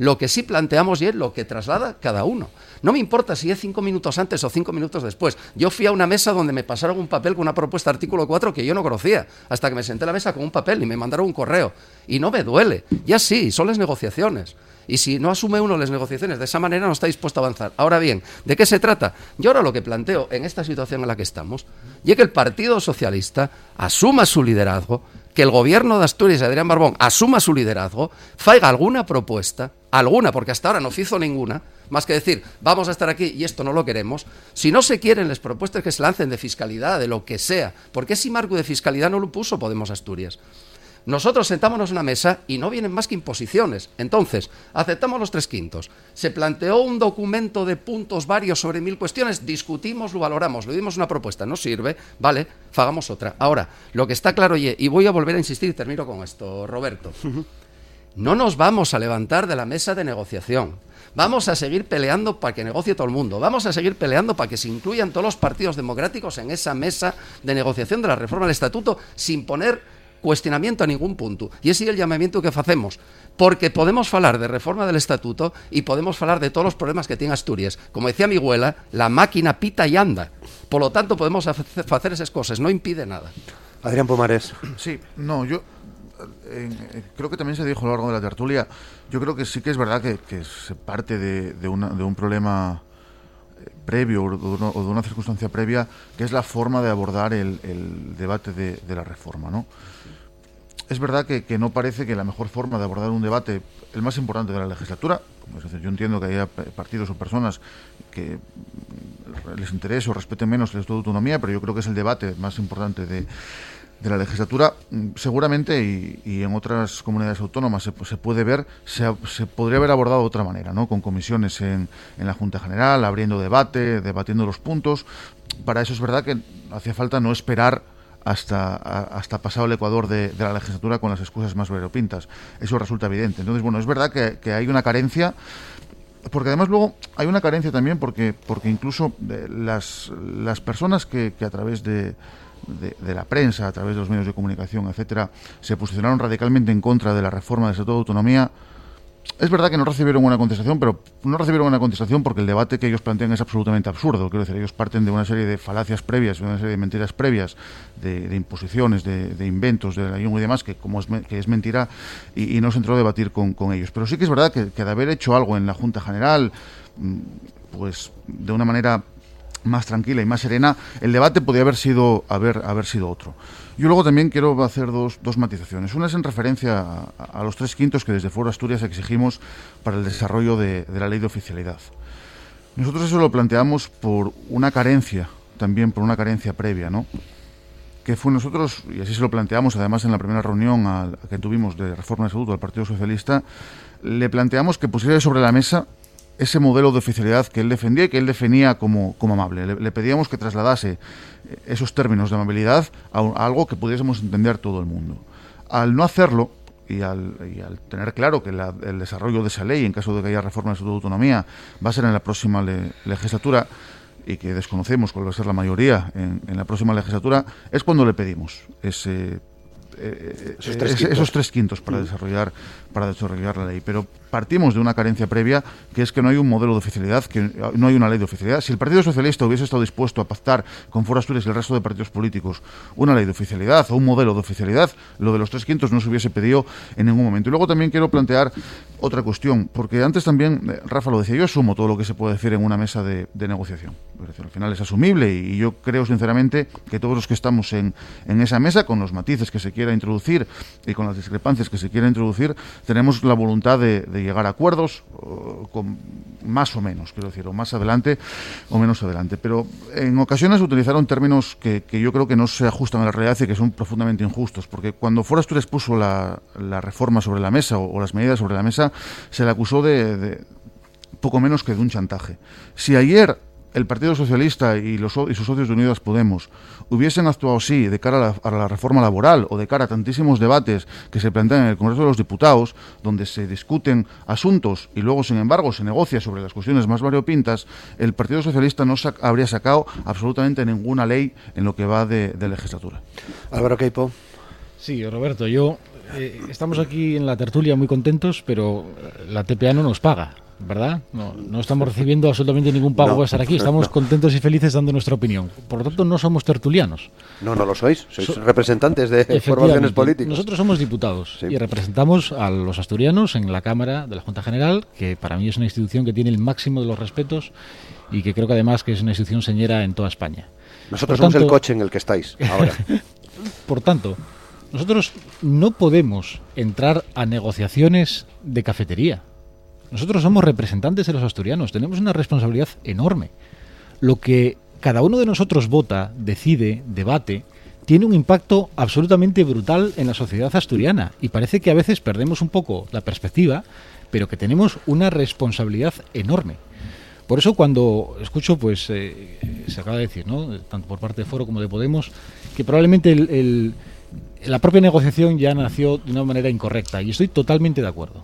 Lo que sí planteamos y es lo que traslada cada uno. No me importa si es cinco minutos antes o cinco minutos después. Yo fui a una mesa donde me pasaron un papel con una propuesta artículo 4 que yo no conocía, hasta que me senté a la mesa con un papel y me mandaron un correo. Y no me duele. Ya sí, son las negociaciones. Y si no asume uno las negociaciones de esa manera, no está dispuesto a avanzar. Ahora bien, ¿de qué se trata? Yo ahora lo que planteo en esta situación en la que estamos, y que el Partido Socialista asuma su liderazgo, que el gobierno de Asturias Adrián Barbón asuma su liderazgo, faiga alguna propuesta, alguna, porque hasta ahora no hizo ninguna, más que decir, vamos a estar aquí y esto no lo queremos, si no se quieren las propuestas que se lancen de fiscalidad, de lo que sea, porque ese marco de fiscalidad no lo puso Podemos Asturias. Nosotros sentámonos en una mesa y no vienen más que imposiciones. Entonces, aceptamos los tres quintos. Se planteó un documento de puntos varios sobre mil cuestiones, discutimos, lo valoramos, le dimos una propuesta, no sirve, vale, hagamos otra. Ahora, lo que está claro, y voy a volver a insistir y termino con esto, Roberto. No nos vamos a levantar de la mesa de negociación. Vamos a seguir peleando para que negocie todo el mundo. Vamos a seguir peleando para que se incluyan todos los partidos democráticos en esa mesa de negociación de la reforma del estatuto sin poner cuestionamiento a ningún punto. Y ese es el llamamiento que hacemos. Porque podemos hablar de reforma del estatuto y podemos hablar de todos los problemas que tiene Asturias. Como decía mi abuela, la máquina pita y anda. Por lo tanto, podemos hacer esas cosas, no impide nada. Adrián Pomares. Sí, no, yo eh, creo que también se dijo a lo largo de la tertulia, yo creo que sí que es verdad que, se parte de, de, un problema eh, previo o de, una, circunstancia previa, que es la forma de abordar el, debate de, de, la reforma. ¿no? es verdad que, no parece que la mejor forma de abordar un debate, el más importante de la legislatura, yo entiendo que haya partidos o personas que les interese o respeten menos la autonomía, pero yo creo que es el debate más importante de, la legislatura, seguramente y, en otras comunidades autónomas se, puede ver, se, podría haber abordado de otra manera, ¿no? con comisiones en, en, la Junta General, abriendo debate, debatiendo los puntos. Para eso es verdad que hacía falta no esperar hasta, hasta pasado el Ecuador de, la legislatura con las excusas más veropintas. Eso resulta evidente. Entonces, bueno, es verdad que, hay una carencia, porque además luego hay una carencia también porque, porque incluso las, las personas que, a través de, de, la prensa, a través de los medios de comunicación, etcétera, se posicionaron radicalmente en contra de la reforma del Estatuto de Autonomía, es verdad que no recibieron una contestación, pero no recibieron una contestación porque el debate que ellos plantean es absolutamente absurdo. Quiero decir, ellos parten de una serie de falacias previas, de una serie de mentiras previas, de, imposiciones, de, inventos, de la y demás, que como es, que es mentira, y, no se entró a debatir con, ellos. Pero sí que es verdad que, que de haber hecho algo en la Junta General, mm, pues de una manera más tranquila y más serena, el debate podría haber sido, haber, haber sido otro. Yo luego también quiero hacer dos, dos matizaciones. Una es en referencia a, los tres quintos que desde Foro Asturias exigimos para el desarrollo de, la ley de oficialidad. Nosotros eso lo planteamos por una carencia, también por una carencia previa, ¿no? Que fue nosotros, y así se lo planteamos además en la primera reunión que tuvimos de reforma de estatuto al Partido Socialista, le planteamos que pusiera sobre la mesa ese modelo de oficialidad que él defendía y que él definía como, como amable. Le, pedíamos que trasladase esos términos de amabilidad a, algo que pudiésemos entender todo el mundo. Al no hacerlo, y al, tener claro que el desarrollo de esa ley, en caso de que haya reforma de su autonomía, va a ser en la próxima legislatura, y que desconocemos cuál va a ser la mayoría en, la próxima legislatura, es cuando le pedimos ese eh, esos, tres quintos para mm. desarrollar para desarrollar la ley. Pero partimos de una carencia previa, que es que no hay un modelo de oficialidad, que no hay una ley de oficialidad. Si el Partido Socialista hubiese estado dispuesto a pactar con Foro Asturias y el resto de partidos políticos una ley de oficialidad o un modelo de oficialidad, lo de los tres quintos no se hubiese pedido en ningún momento. Y luego también quiero plantear otra cuestión, porque antes también, eh, Rafa lo decía, yo asumo todo lo que se puede decir en una mesa de, negociación. al final es asumible y yo creo sinceramente que todos los que estamos en, en esa mesa, con los matices que se quiera introducir y con las discrepancias que se quiera introducir, tenemos la voluntad de, llegar a acuerdos, con más o menos, quiero decir, o más adelante o menos adelante. Pero en ocasiones utilizaron términos que, yo creo que no se ajustan a la realidad y que son profundamente injustos, porque cuando Forastur puso la, la reforma sobre la mesa o, las medidas sobre la mesa, se le acusó de poco menos que de un chantaje. Si ayer el Partido Socialista y, los, y sus socios de Unidas Podemos hubiesen actuado así de cara a la, reforma laboral o de cara a tantísimos debates que se plantean en el Congreso de los Diputados, donde se discuten asuntos y luego, sin embargo, se negocia sobre las cuestiones más variopintas, el Partido Socialista no habría sacado absolutamente ninguna ley en lo que va de, legislatura. Álvaro Queipo. Sí, Roberto, yo eh, estamos aquí en la tertulia muy contentos, pero la TPA no nos paga. ¿Verdad? No, no estamos recibiendo absolutamente ningún pago por estar aquí. Estamos contentos y felices dando nuestra opinión. Por lo tanto, no somos tertulianos. No, no lo sois. Sois representantes de formaciones políticas. Nosotros somos diputados y representamos a los asturianos en la Cámara de la Junta General, que para mí es una institución que tiene el máximo de los respetos y que creo que además que es una institución señera en toda España. Nosotros somos el coche en el que estáis ahora. por tanto, nosotros no podemos entrar a negociaciones de cafetería nosotros somos representantes de los asturianos, tenemos una responsabilidad enorme. Lo que cada uno de nosotros vota, decide, debate, tiene un impacto absolutamente brutal en la sociedad asturiana y parece que a veces perdemos un poco la perspectiva, pero que tenemos una responsabilidad enorme. Por eso cuando escucho, pues eh, se acaba de decir, ¿no? tanto por parte de Foro como de Podemos, que probablemente el la propia negociación ya nació de una manera incorrecta y estoy totalmente de acuerdo.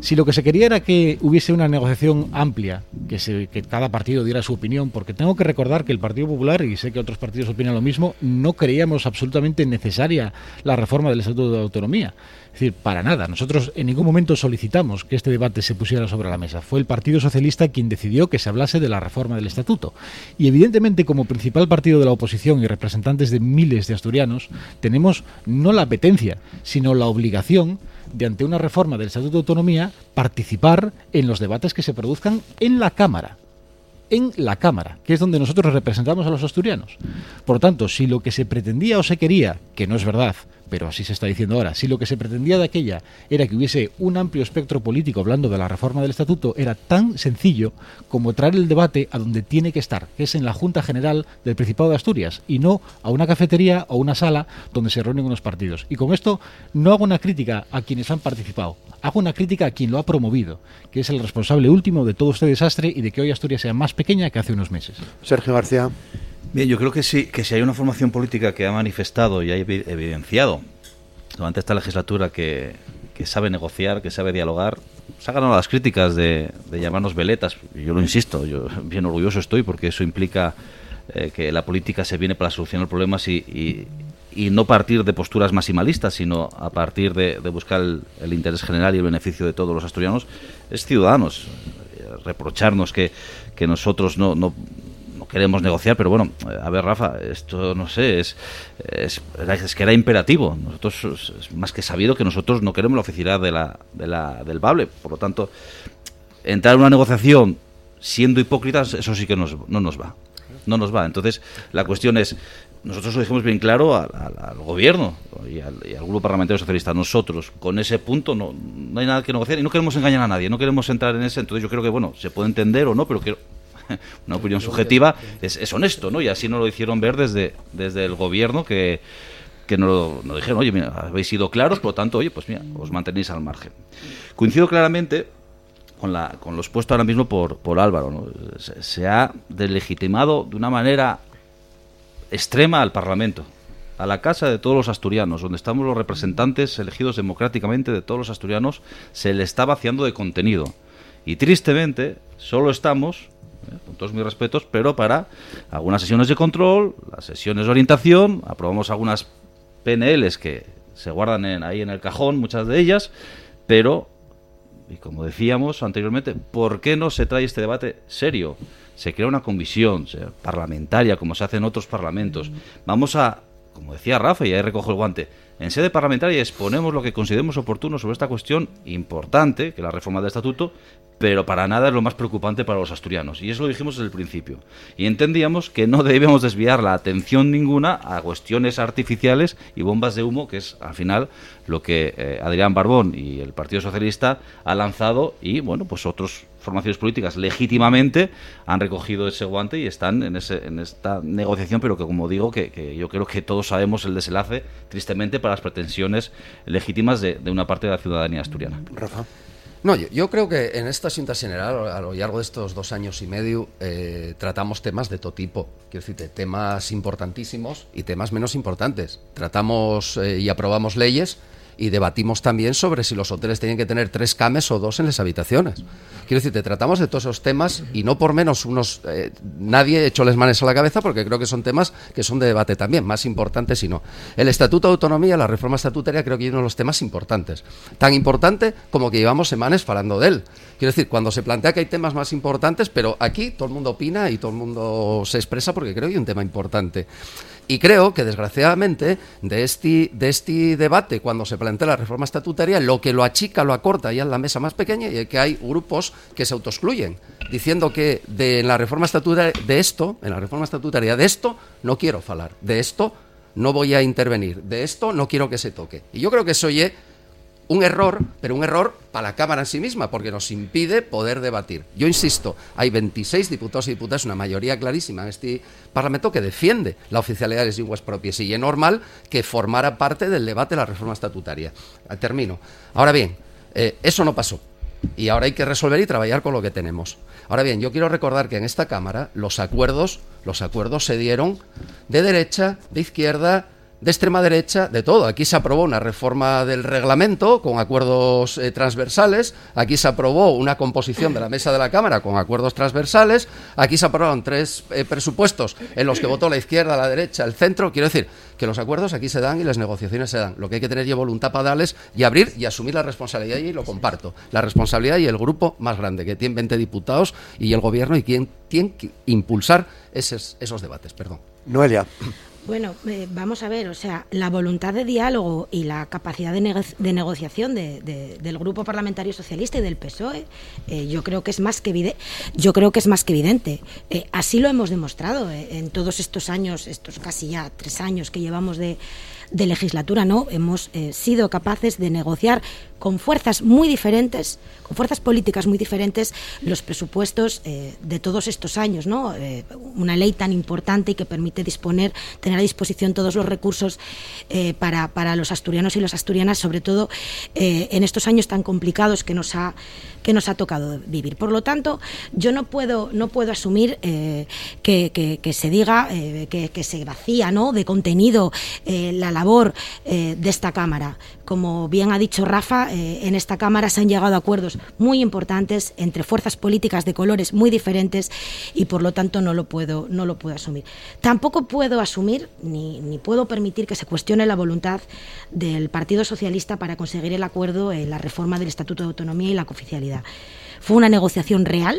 Si lo que se quería era que hubiese una negociación amplia, que, se, que cada partido diera su opinión, porque tengo que recordar que el Partido Popular, y sé que otros partidos opinan lo mismo, no creíamos absolutamente necesaria la reforma del Estatuto de Autonomía. Es decir, para nada. Nosotros en ningún momento solicitamos que este debate se pusiera sobre la mesa. Fue el Partido Socialista quien decidió que se hablase de la reforma del Estatuto. Y evidentemente, como principal partido de la oposición y representantes de miles de asturianos, tenemos no la apetencia, sino la obligación de, ante una reforma del Estatuto de Autonomía, participar en los debates que se produzcan en la Cámara en la Cámara, que es donde nosotros representamos a los asturianos. Por tanto, si lo que se pretendía o se quería, que no es verdad, pero así se está diciendo ahora, si lo que se pretendía de aquella era que hubiese un amplio espectro político hablando de la reforma del estatuto, era tan sencillo como traer el debate a donde tiene que estar, que es en la Junta General del Principado de Asturias, y no a una cafetería o una sala donde se reúnen unos partidos. Y con esto no hago una crítica a quienes han participado, hago una crítica a quien lo ha promovido, que es el responsable último de todo este desastre y de que hoy Asturias sea más pequeña que hace unos meses. Sergio García. Bien, yo creo que sí, que si hay una formación política que ha manifestado y ha evidenciado durante esta legislatura que, sabe negociar, que sabe dialogar, se ha ganado las críticas de, llamarnos veletas. Yo lo insisto, yo bien orgulloso estoy porque eso implica eh, que la política se viene para solucionar problemas y, y no partir de posturas maximalistas, sino a partir de, buscar el, interés general y el beneficio de todos los asturianos, es ciudadanos. Reprocharnos que, que nosotros no, no, queremos negociar, pero bueno, a ver, Rafa, esto no sé, es, es, que era imperativo. Nosotros, es más que sabido que nosotros no queremos la oficialidad de la, de la, del Bable. Por lo tanto, entrar en una negociación siendo hipócritas, eso sí que nos, no nos va. No nos va. Entonces, la cuestión es, nosotros lo dijimos bien claro al, gobierno y al, grupo parlamentario socialista. Nosotros, con ese punto, no, no hay nada que negociar y no queremos engañar a nadie, no queremos entrar en ese. Entonces, yo creo que, bueno, se puede entender o no, pero que una opinión subjetiva es, honesto, ¿no? Y así nos lo hicieron ver desde, desde el gobierno que que nos, nos dijeron, oye, mira, habéis sido claros, por lo tanto, oye, pues mira, os mantenéis al margen. Coincido claramente con, la, con los puestos ahora mismo por, por Álvaro. ¿no? Se, ha delegitimado de una manera extrema al Parlamento, a la casa de todos los asturianos, donde estamos los representantes elegidos democráticamente de todos los asturianos, se le está vaciando de contenido. Y tristemente, solo estamos, eh, con todos mis respetos, pero para algunas sesiones de control, las sesiones de orientación, aprobamos algunas PNLs que se guardan ahí en el cajón, muchas de ellas, pero y como decíamos anteriormente, ¿por qué no se trae este debate serio? Se crea una comisión parlamentaria, como se hace en otros parlamentos. Vamos a, como decía Rafa, y ahí recojo el guante, en sede parlamentaria exponemos lo que consideremos oportuno sobre esta cuestión importante, que la reforma del estatuto, pero para nada es lo más preocupante para los asturianos. Y eso lo dijimos desde el principio. Y entendíamos que no debíamos desviar la atención ninguna a cuestiones artificiales y bombas de humo, que es al final lo que eh, Adrián Barbón y el Partido Socialista ha lanzado y, bueno, pues otros formaciones políticas legítimamente han recogido ese guante y están en, ese, en esta negociación, pero que como digo, que, yo creo que todos sabemos el desenlace, tristemente, para las pretensiones legítimas de, de una parte de la ciudadanía asturiana. Rafa. No, yo, creo que en esta Junta General, a lo largo de estos dos años y medio, eh, tratamos temas de todo tipo. Quiero decirte, temas importantísimos y temas menos importantes. Tratamos eh, y aprobamos leyes y debatimos también sobre si los hoteles tienen que tener tres cames o dos en las habitaciones. Quiero decir, te tratamos de todos esos temas y no por menos unos. Eh, nadie echó las manos a la cabeza porque creo que son temas que son de debate también, más importantes si no. El Estatuto de Autonomía, la reforma estatutaria, creo que es uno de los temas importantes. Tan importante como que llevamos semanas hablando de él. Quiero decir, cuando se plantea que hay temas más importantes, pero aquí todo el mundo opina y todo el mundo se expresa porque creo que hay un tema importante. Y creo que, desgraciadamente, de este, de este debate, cuando se plantea la reforma estatutaria, lo que lo achica, lo acorta ya en la mesa más pequeña y es que hay grupos que se autoexcluyen, diciendo que de la reforma estatutaria de esto, en la reforma estatutaria de esto, no quiero falar, de esto no voy a intervenir, de esto no quiero que se toque. Y yo creo que eso oye un error, pero un error para la Cámara en sí misma, porque nos impide poder debatir. Yo insisto, hay 26 diputados y diputadas, una mayoría clarísima en este Parlamento que defiende la oficialidad de las lenguas propias y es normal que formara parte del debate de la reforma estatutaria. Ah, termino. Ahora bien, eh, eso no pasó. Y ahora hay que resolver y trabajar con lo que tenemos. Ahora bien, yo quiero recordar que en esta Cámara los acuerdos, los acuerdos se dieron de derecha, de izquierda, de extrema derecha, de todo. Aquí se aprobó una reforma del reglamento con acuerdos eh, transversales, aquí se aprobó una composición de la mesa de la Cámara con acuerdos transversales, aquí se aprobaron tres eh, presupuestos en los que votó la izquierda, la derecha, el centro. Quiero decir que los acuerdos aquí se dan y las negociaciones se dan. Lo que hay que tener es voluntad para darles y abrir y asumir la responsabilidad y lo comparto. La responsabilidad y el grupo más grande, que tiene 20 diputados y el gobierno y quien tiene que impulsar esos, esos debates. Perdón. Noelia. Bueno, eh, vamos a ver, o sea, la voluntad de diálogo y la capacidad de, negociación del Grupo Parlamentario Socialista y del PSOE, eh, yo creo que es más que yo creo que es más que evidente. Eh, así lo hemos demostrado en todos estos años, estos casi ya tres años que llevamos de, de legislatura, ¿no? Hemos sido capaces de negociar con fuerzas muy diferentes, con fuerzas políticas muy diferentes, los presupuestos eh, de todos estos años, ¿no? Eh, una ley tan importante y que permite disponer, tener a disposición todos los recursos eh, para, para, los asturianos y las asturianas, sobre todo en estos años tan complicados que nos ha que nos ha tocado vivir. Por lo tanto, yo no puedo, no puedo asumir eh, que, se diga eh, que, se vacía ¿no? de contenido eh, la labor de esta Cámara. Como bien ha dicho Rafa, en esta Cámara se han llegado a acuerdos muy importantes entre fuerzas políticas de colores muy diferentes y por lo tanto no lo puedo, no lo puedo asumir. Tampoco puedo asumir ni, ni puedo permitir que se cuestione la voluntad del Partido Socialista para conseguir el acuerdo en la reforma del Estatuto de Autonomía y la cooficialidad. Fue una negociación real,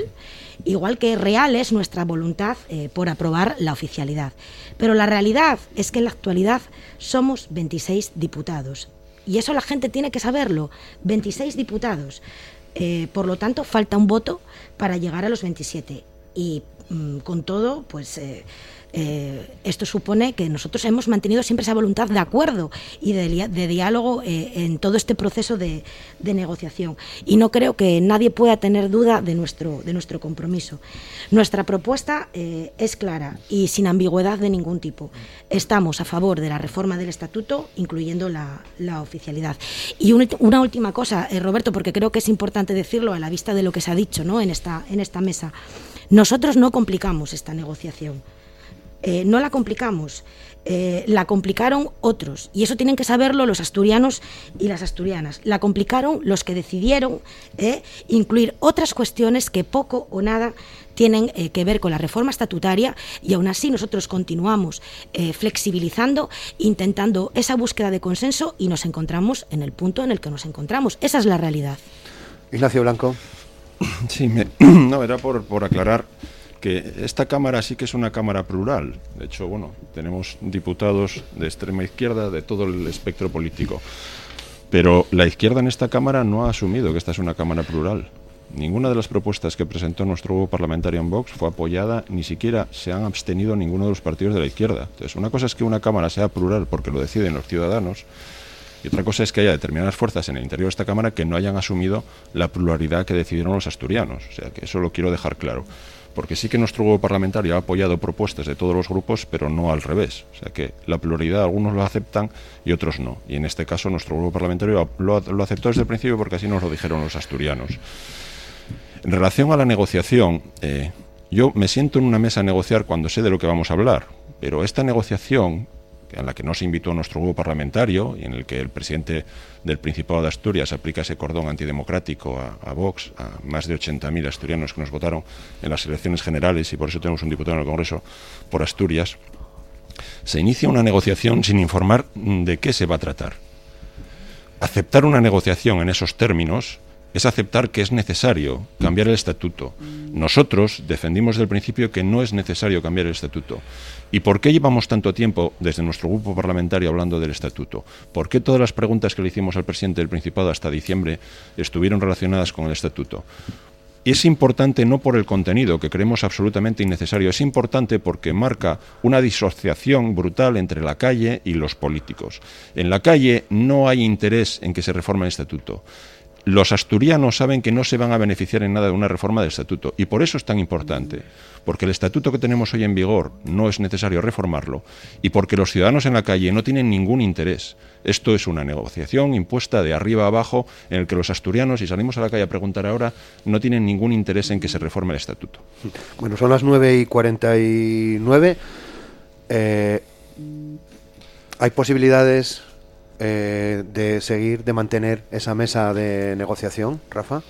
igual que real es nuestra voluntad eh, por aprobar la oficialidad. Pero la realidad es que en la actualidad somos 26 diputados. Y eso la gente tiene que saberlo. 26 diputados. Eh, por lo tanto, falta un voto para llegar a los 27. Y mm, con todo, pues eh, eh, esto supone que nosotros hemos mantenido siempre esa voluntad de acuerdo y de, diálogo eh, en todo este proceso de, negociación. Y no creo que nadie pueda tener duda de nuestro, de nuestro compromiso. Nuestra propuesta eh, es clara y sin ambigüedad de ningún tipo. Estamos a favor de la reforma del estatuto, incluyendo la, oficialidad. Y una última cosa, Roberto, porque creo que es importante decirlo a la vista de lo que se ha dicho ¿no? en, esta, en esta mesa. Nosotros no complicamos esta negociación. Eh, no la complicamos, eh, la complicaron otros. Y eso tienen que saberlo los asturianos y las asturianas. La complicaron los que decidieron eh, incluir otras cuestiones que poco o nada tienen que ver con la reforma estatutaria y aún así nosotros continuamos flexibilizando, intentando esa búsqueda de consenso y nos encontramos en el punto en el que nos encontramos. Esa es la realidad. Ignacio Blanco. Sí, no, era por, por aclarar que esta Cámara sí que es una Cámara plural. De hecho, bueno, tenemos diputados de extrema izquierda de todo el espectro político. Pero la izquierda en esta Cámara no ha asumido que esta es una Cámara plural. Ninguna de las propuestas que presentó nuestro grupo parlamentario en Vox fue apoyada, ni siquiera se han abstenido ninguno de los partidos de la izquierda. Entonces, una cosa es que una Cámara sea plural porque lo deciden los ciudadanos, y otra cosa es que haya determinadas fuerzas en el interior de esta Cámara que no hayan asumido la pluralidad que decidieron los asturianos. O sea, que eso lo quiero dejar claro porque sí que nuestro grupo parlamentario ha apoyado propuestas de todos los grupos, pero no al revés. O sea que la pluralidad algunos lo aceptan y otros no. Y en este caso nuestro grupo parlamentario lo, aceptó desde el principio porque así nos lo dijeron los asturianos. En relación a la negociación, eh, yo me siento en una mesa a negociar cuando sé de lo que vamos a hablar, pero esta negociación en la que no se invitó a nuestro grupo parlamentario y en el que el presidente del Principado de Asturias aplica ese cordón antidemocrático a, Vox, a más de 80.000 asturianos que nos votaron en las elecciones generales y por eso tenemos un diputado en el Congreso por Asturias, se inicia una negociación sin informar de qué se va a tratar. Aceptar una negociación en esos términos es aceptar que es necesario cambiar el estatuto. Nosotros defendimos desde el principio que no es necesario cambiar el estatuto. ¿Y por qué llevamos tanto tiempo desde nuestro grupo parlamentario hablando del estatuto? ¿Por qué todas las preguntas que le hicimos al presidente del Principado hasta diciembre estuvieron relacionadas con el estatuto? es importante no por el contenido, que creemos absolutamente innecesario, es importante porque marca una disociación brutal entre la calle y los políticos. En la calle no hay interés en que se reforme el estatuto los asturianos saben que no se van a beneficiar en nada de una reforma del estatuto y por eso es tan importante, porque el estatuto que tenemos hoy en vigor no es necesario reformarlo y porque los ciudadanos en la calle no tienen ningún interés. Esto es una negociación impuesta de arriba abajo en el que los asturianos, si salimos a la calle a preguntar ahora, no tienen ningún interés en que se reforme el estatuto. Bueno, son las 9 y 49. Eh, ¿Hay posibilidades eh, de seguir, de mantener esa mesa de negociación, Rafa?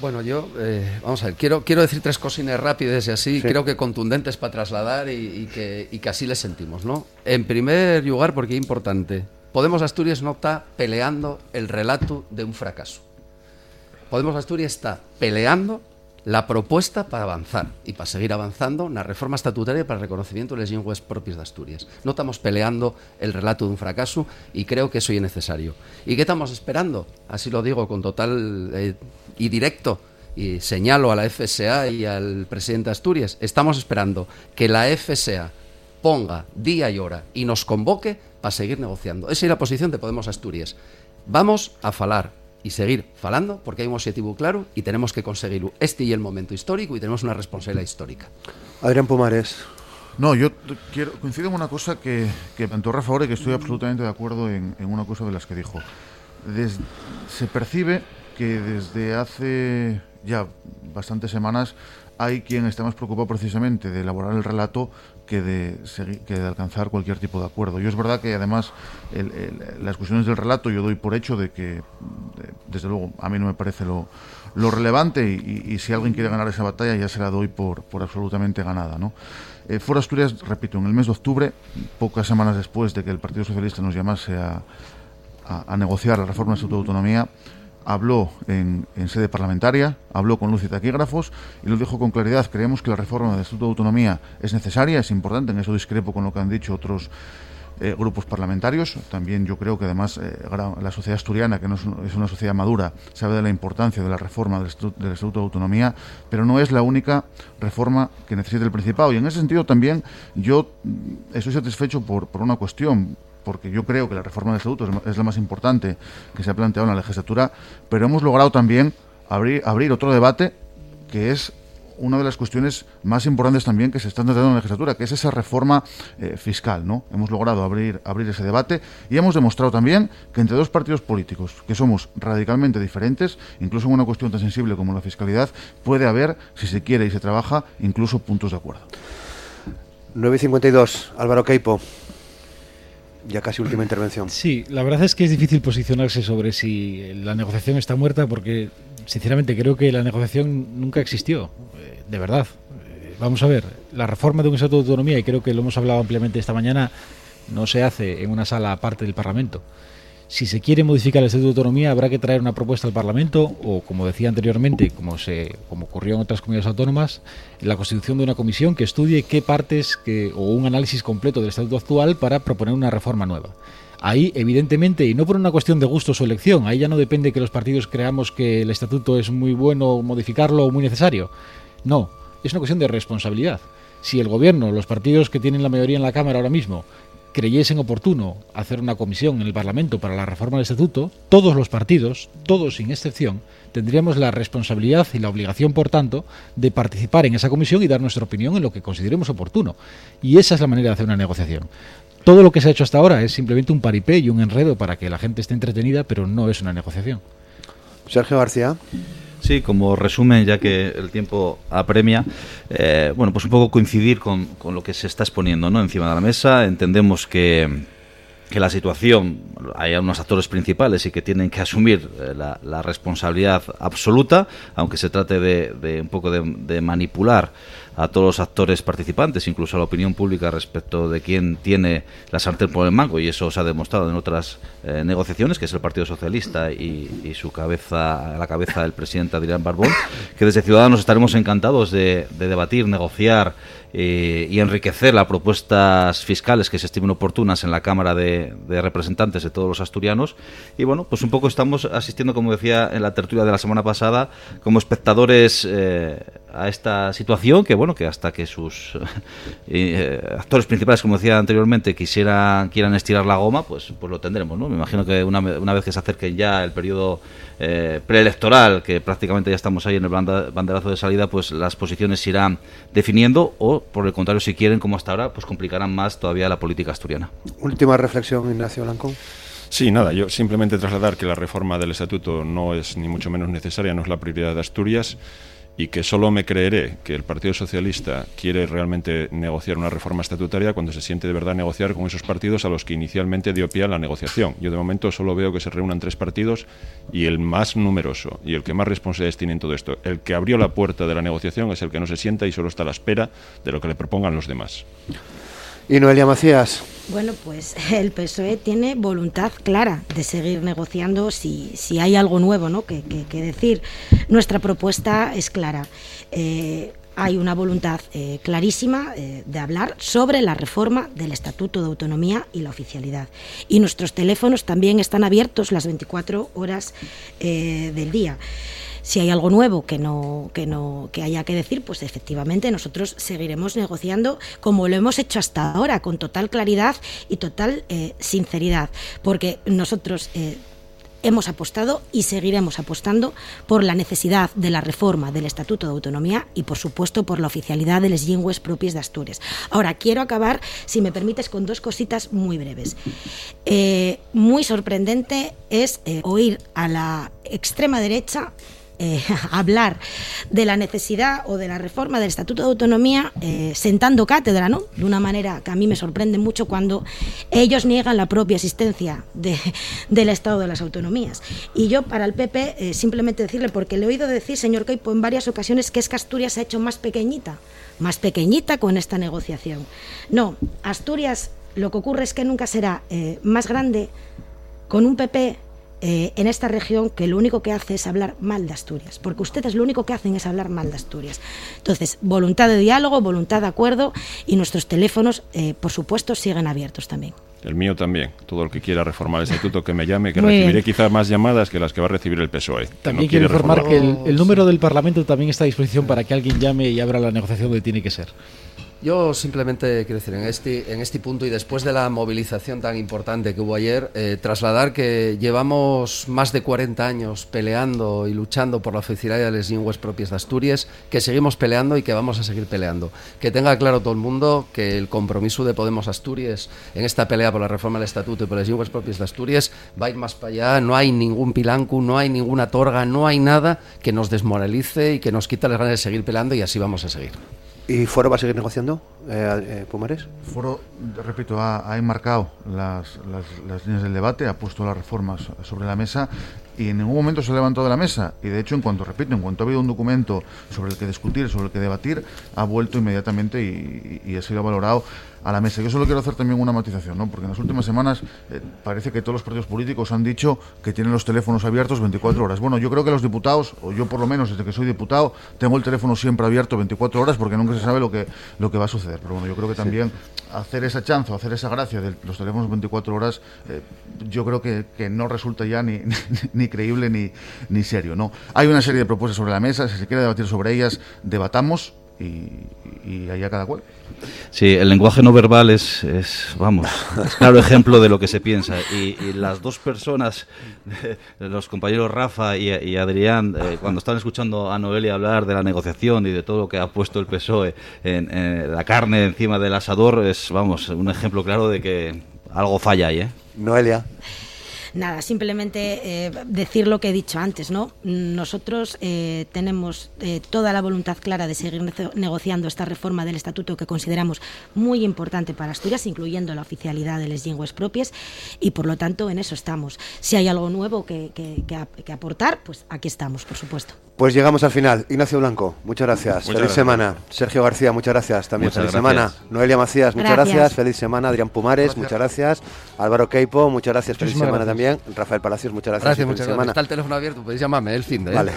Bueno, yo, eh, vamos a ver, quiero, quiero decir tres cosines rápidas y así, creo que contundentes para trasladar y, que, y que así les sentimos, ¿no? En primer lugar, porque es importante, Podemos Asturias no está peleando el relato de un fracaso. Podemos Asturias está peleando la propuesta para avanzar y para seguir avanzando la reforma estatutaria para el reconocimiento de las lenguas propias de Asturias. No estamos peleando el relato de un fracaso y creo que eso es necesario. ¿Y qué estamos esperando? Así lo digo con total eh, y directo y señalo a la FSA y al presidente de Asturias. Estamos esperando que la FSA ponga día y hora y nos convoque para seguir negociando. Esa es la posición de Podemos Asturias. Vamos a falar y seguir falando porque hay un objetivo claro y tenemos que conseguirlo. Este y el momento histórico y tenemos una responsabilidad histórica. Adrián Pumares. No, yo quiero, coincido en una cosa que, que a favor y que estoy absolutamente de acuerdo en, una cosa de las que dijo. se percibe que desde hace ya bastantes semanas hay quien está más preocupado precisamente de elaborar el relato que de, que de alcanzar cualquier tipo de acuerdo. Yo es verdad que además las cuestiones del relato yo doy por hecho de que, desde luego, a mí no me parece lo, lo relevante y, si alguien quiere ganar esa batalla ya se la doy por, por absolutamente ganada. ¿no? Eh, Foro Asturias, repito, en el mes de octubre, pocas semanas después de que el Partido Socialista nos llamase a, a, negociar la reforma de su autonomía, habló en, sede parlamentaria, habló con luz y taquígrafos y lo dijo con claridad. Creemos que la reforma del Estatuto de Autonomía es necesaria, es importante, en eso discrepo con lo que han dicho otros eh, grupos parlamentarios. También yo creo que además eh, la sociedad asturiana, que no es, una sociedad madura, sabe de la importancia de la reforma del Estatuto, de Autonomía, pero no es la única reforma que necesita el Principado. Y en ese sentido también yo mm, estoy satisfecho por, por una cuestión porque yo creo que la reforma del Estatuto es la más importante que se ha planteado en la legislatura, pero hemos logrado también abrir, abrir otro debate que es una de las cuestiones más importantes también que se están tratando en la legislatura, que es esa reforma eh, fiscal. ¿no? Hemos logrado abrir, abrir ese debate y hemos demostrado también que entre dos partidos políticos, que somos radicalmente diferentes, incluso en una cuestión tan sensible como la fiscalidad, puede haber, si se quiere y se trabaja, incluso puntos de acuerdo. 9.52, Álvaro Queipo ya casi última intervención. Sí, la verdad es que es difícil posicionarse sobre si la negociación está muerta porque, sinceramente, creo que la negociación nunca existió, eh, de verdad. Eh, vamos a ver, la reforma de un Estatuto de Autonomía, y creo que lo hemos hablado ampliamente esta mañana, no se hace en una sala aparte del Parlamento si se quiere modificar el Estatuto de Autonomía, habrá que traer una propuesta al Parlamento o, como decía anteriormente, como, se, como ocurrió en otras comunidades autónomas, la constitución de una comisión que estudie qué partes que, o un análisis completo del Estatuto actual para proponer una reforma nueva. Ahí, evidentemente, y no por una cuestión de gustos o elección, ahí ya no depende que los partidos creamos que el Estatuto es muy bueno modificarlo o muy necesario. No, es una cuestión de responsabilidad. Si el Gobierno, los partidos que tienen la mayoría en la Cámara ahora mismo, creyesen oportuno hacer una comisión en el Parlamento para la reforma del Estatuto, todos los partidos, todos sin excepción, tendríamos la responsabilidad y la obligación, por tanto, de participar en esa comisión y dar nuestra opinión en lo que consideremos oportuno. Y esa es la manera de hacer una negociación. Todo lo que se ha hecho hasta ahora es simplemente un paripé y un enredo para que la gente esté entretenida, pero no es una negociación. Sergio García. Sí, como resumen, ya que el tiempo apremia, eh, bueno, pues un poco coincidir con, con, lo que se está exponiendo ¿no? encima de la mesa. Entendemos que, que la situación, hay unos actores principales y que tienen que asumir eh, la, la responsabilidad absoluta, aunque se trate de, de un poco de, de manipular a todos los actores participantes, incluso a la opinión pública respecto de quién tiene la sartén por el mango, y eso se ha demostrado en otras eh, negociaciones, que es el Partido Socialista y, su cabeza, la cabeza del presidente Adrián Barbón, que desde Ciudadanos estaremos encantados de, debatir, negociar eh, y enriquecer las propuestas fiscales que se estimen oportunas en la Cámara de, Representantes de todos los asturianos. Y bueno, pues un poco estamos asistiendo, como decía en la tertulia de la semana pasada, como espectadores eh, a esta situación que bueno que hasta que sus eh, actores principales como decía anteriormente quisieran quieran estirar la goma pues pues lo tendremos no me imagino que una, una vez que se acerque ya el periodo eh, preelectoral que prácticamente ya estamos ahí en el banderazo de salida pues las posiciones se irán definiendo o por el contrario si quieren como hasta ahora pues complicarán más todavía la política asturiana. Última reflexión Ignacio Blanco. Sí, nada, yo simplemente trasladar que la reforma del estatuto no es ni mucho menos necesaria, no es la prioridad de Asturias y que solo me creeré que el Partido Socialista quiere realmente negociar una reforma estatutaria cuando se siente de verdad negociar con esos partidos a los que inicialmente dio pie a la negociación. Yo de momento solo veo que se reúnan tres partidos y el más numeroso y el que más responsabilidades tiene en todo esto, el que abrió la puerta de la negociación es el que no se sienta y solo está a la espera de lo que le propongan los demás. Y Noelia Macías. Bueno, pues el PSOE tiene voluntad clara de seguir negociando si, si hay algo nuevo ¿no? que, decir. Nuestra propuesta es clara. Eh, hay una voluntad eh, clarísima eh, de hablar sobre la reforma del Estatuto de Autonomía y la oficialidad. Y nuestros teléfonos también están abiertos las 24 horas del día si hay algo nuevo que no que no que haya que decir, pues efectivamente nosotros seguiremos negociando como lo hemos hecho hasta ahora, con total claridad y total eh, sinceridad, porque nosotros eh, hemos apostado y seguiremos apostando por la necesidad de la reforma del Estatuto de Autonomía y, por supuesto, por la oficialidad de las lenguas propias de Asturias. Ahora, quiero acabar, si me permites, con dos cositas muy breves. Eh, muy sorprendente es oír a la extrema derecha eh, hablar de la necesidad o de la reforma del Estatuto de Autonomía eh, sentando cátedra, ¿no? De una manera que a mí me sorprende mucho cuando ellos niegan la propia existencia de, del Estado de las Autonomías. Y yo para el PP eh, simplemente decirle, porque le he oído decir, señor Caipo, en varias ocasiones que es que Asturias se ha hecho más pequeñita, más pequeñita con esta negociación. No, Asturias lo que ocurre es que nunca será más grande con un PP eh, en esta región que lo único que hace es hablar mal de Asturias, porque ustedes lo único que hacen es hablar mal de Asturias. Entonces, voluntad de diálogo, voluntad de acuerdo y nuestros teléfonos, eh, por supuesto, siguen abiertos también. El mío también. Todo el que quiera reformar el estatuto que me llame, que recibiré quizás más llamadas que las que va a recibir el PSOE. También quiero informar que el, número del Parlamento también está a disposición para que alguien llame y abra la negociación donde tiene que ser. Yo simplemente quiero decir, en este, en este punto y después de la movilización tan importante que hubo ayer, eh, trasladar que llevamos más de 40 años peleando y luchando por la oficialidad de las lenguas propias de Asturias, que seguimos peleando y que vamos a seguir peleando. Que tenga claro todo el mundo que el compromiso de Podemos Asturias en esta pelea por la reforma del Estatuto y por las lenguas propias de Asturias va a ir más para allá. No hay ningún pilancu, no hay ninguna torga, no hay nada que nos desmoralice y que nos quita las ganas de seguir peleando y así vamos a seguir. ¿Y Foro va a seguir negociando, eh, eh, Pumares? Foro, repito, ha, enmarcado las, las, líneas del debate, ha puesto las reformas sobre la mesa y en ningún momento se ha levantado de la mesa. Y de hecho, en cuanto, repito, en cuanto ha habido un documento sobre el que discutir, sobre el que debatir, ha vuelto inmediatamente y ha sido valorado a la mesa. Yo solo quiero hacer también una matización, ¿no? porque en las últimas semanas eh, parece que todos los partidos políticos han dicho que tienen los teléfonos abiertos 24 horas. Bueno, yo creo que los diputados, o yo por lo menos desde que soy diputado, tengo el teléfono siempre abierto 24 horas porque nunca se sabe lo que, lo que va a suceder. Pero bueno, yo creo que también hacer esa chance, hacer esa gracia de los teléfonos 24 horas, eh, yo creo que, que, no resulta ya ni, ni, creíble ni, ni serio. ¿no? Hay una serie de propuestas sobre la mesa, si se quiere debatir sobre ellas, debatamos y, y allá cada cual. Sí, el lenguaje no verbal es, es vamos, es claro ejemplo de lo que se piensa. Y, las dos personas, los compañeros Rafa y, Adrián, eh, cuando están escuchando a Noelia hablar de la negociación y de todo lo que ha puesto el PSOE en, la carne encima del asador, es, vamos, un ejemplo claro de que algo falla ahí, ¿eh? Noelia. Nada, simplemente eh, decir lo que he dicho antes, ¿no? Nosotros eh, tenemos eh, toda la voluntad clara de seguir negociando esta reforma del estatuto que consideramos muy importante para Asturias, incluyendo la oficialidad de las lenguas propias, y por lo tanto en eso estamos. Si hay algo nuevo que, que aportar, pues aquí estamos, por supuesto. Pues llegamos al final. Ignacio Blanco, muchas gracias. feliz semana. Sergio García, muchas gracias. También feliz semana. Noelia Macías, muchas gracias. Feliz semana. Adrián Pumares, muchas gracias. Álvaro Keipo, muchas gracias. Feliz semana también. Rafael Palacios, muchas gracias. Gracias, muchas gracias. Está el teléfono abierto, podéis llamarme el fin de. ¿eh? Vale.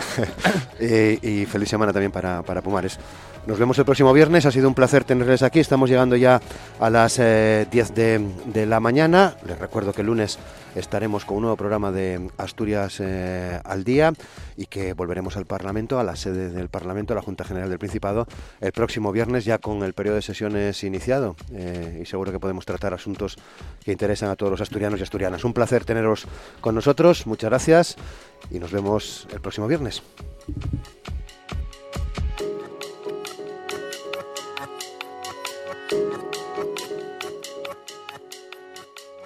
y, feliz semana también para, para Pumares. Nos vemos el próximo viernes. Ha sido un placer tenerles aquí. Estamos llegando ya a las 10 eh, de, de, la mañana. Les recuerdo que el lunes estaremos con un nuevo programa de Asturias eh, al día y que volveremos al Parlamento, a la sede del Parlamento, a la Junta General del Principado, el próximo viernes ya con el periodo de sesiones iniciado eh, y seguro que podemos tratar asuntos que interesan a todos los asturianos y asturianas. Un placer teneros con nosotros. Muchas gracias y nos vemos el próximo viernes.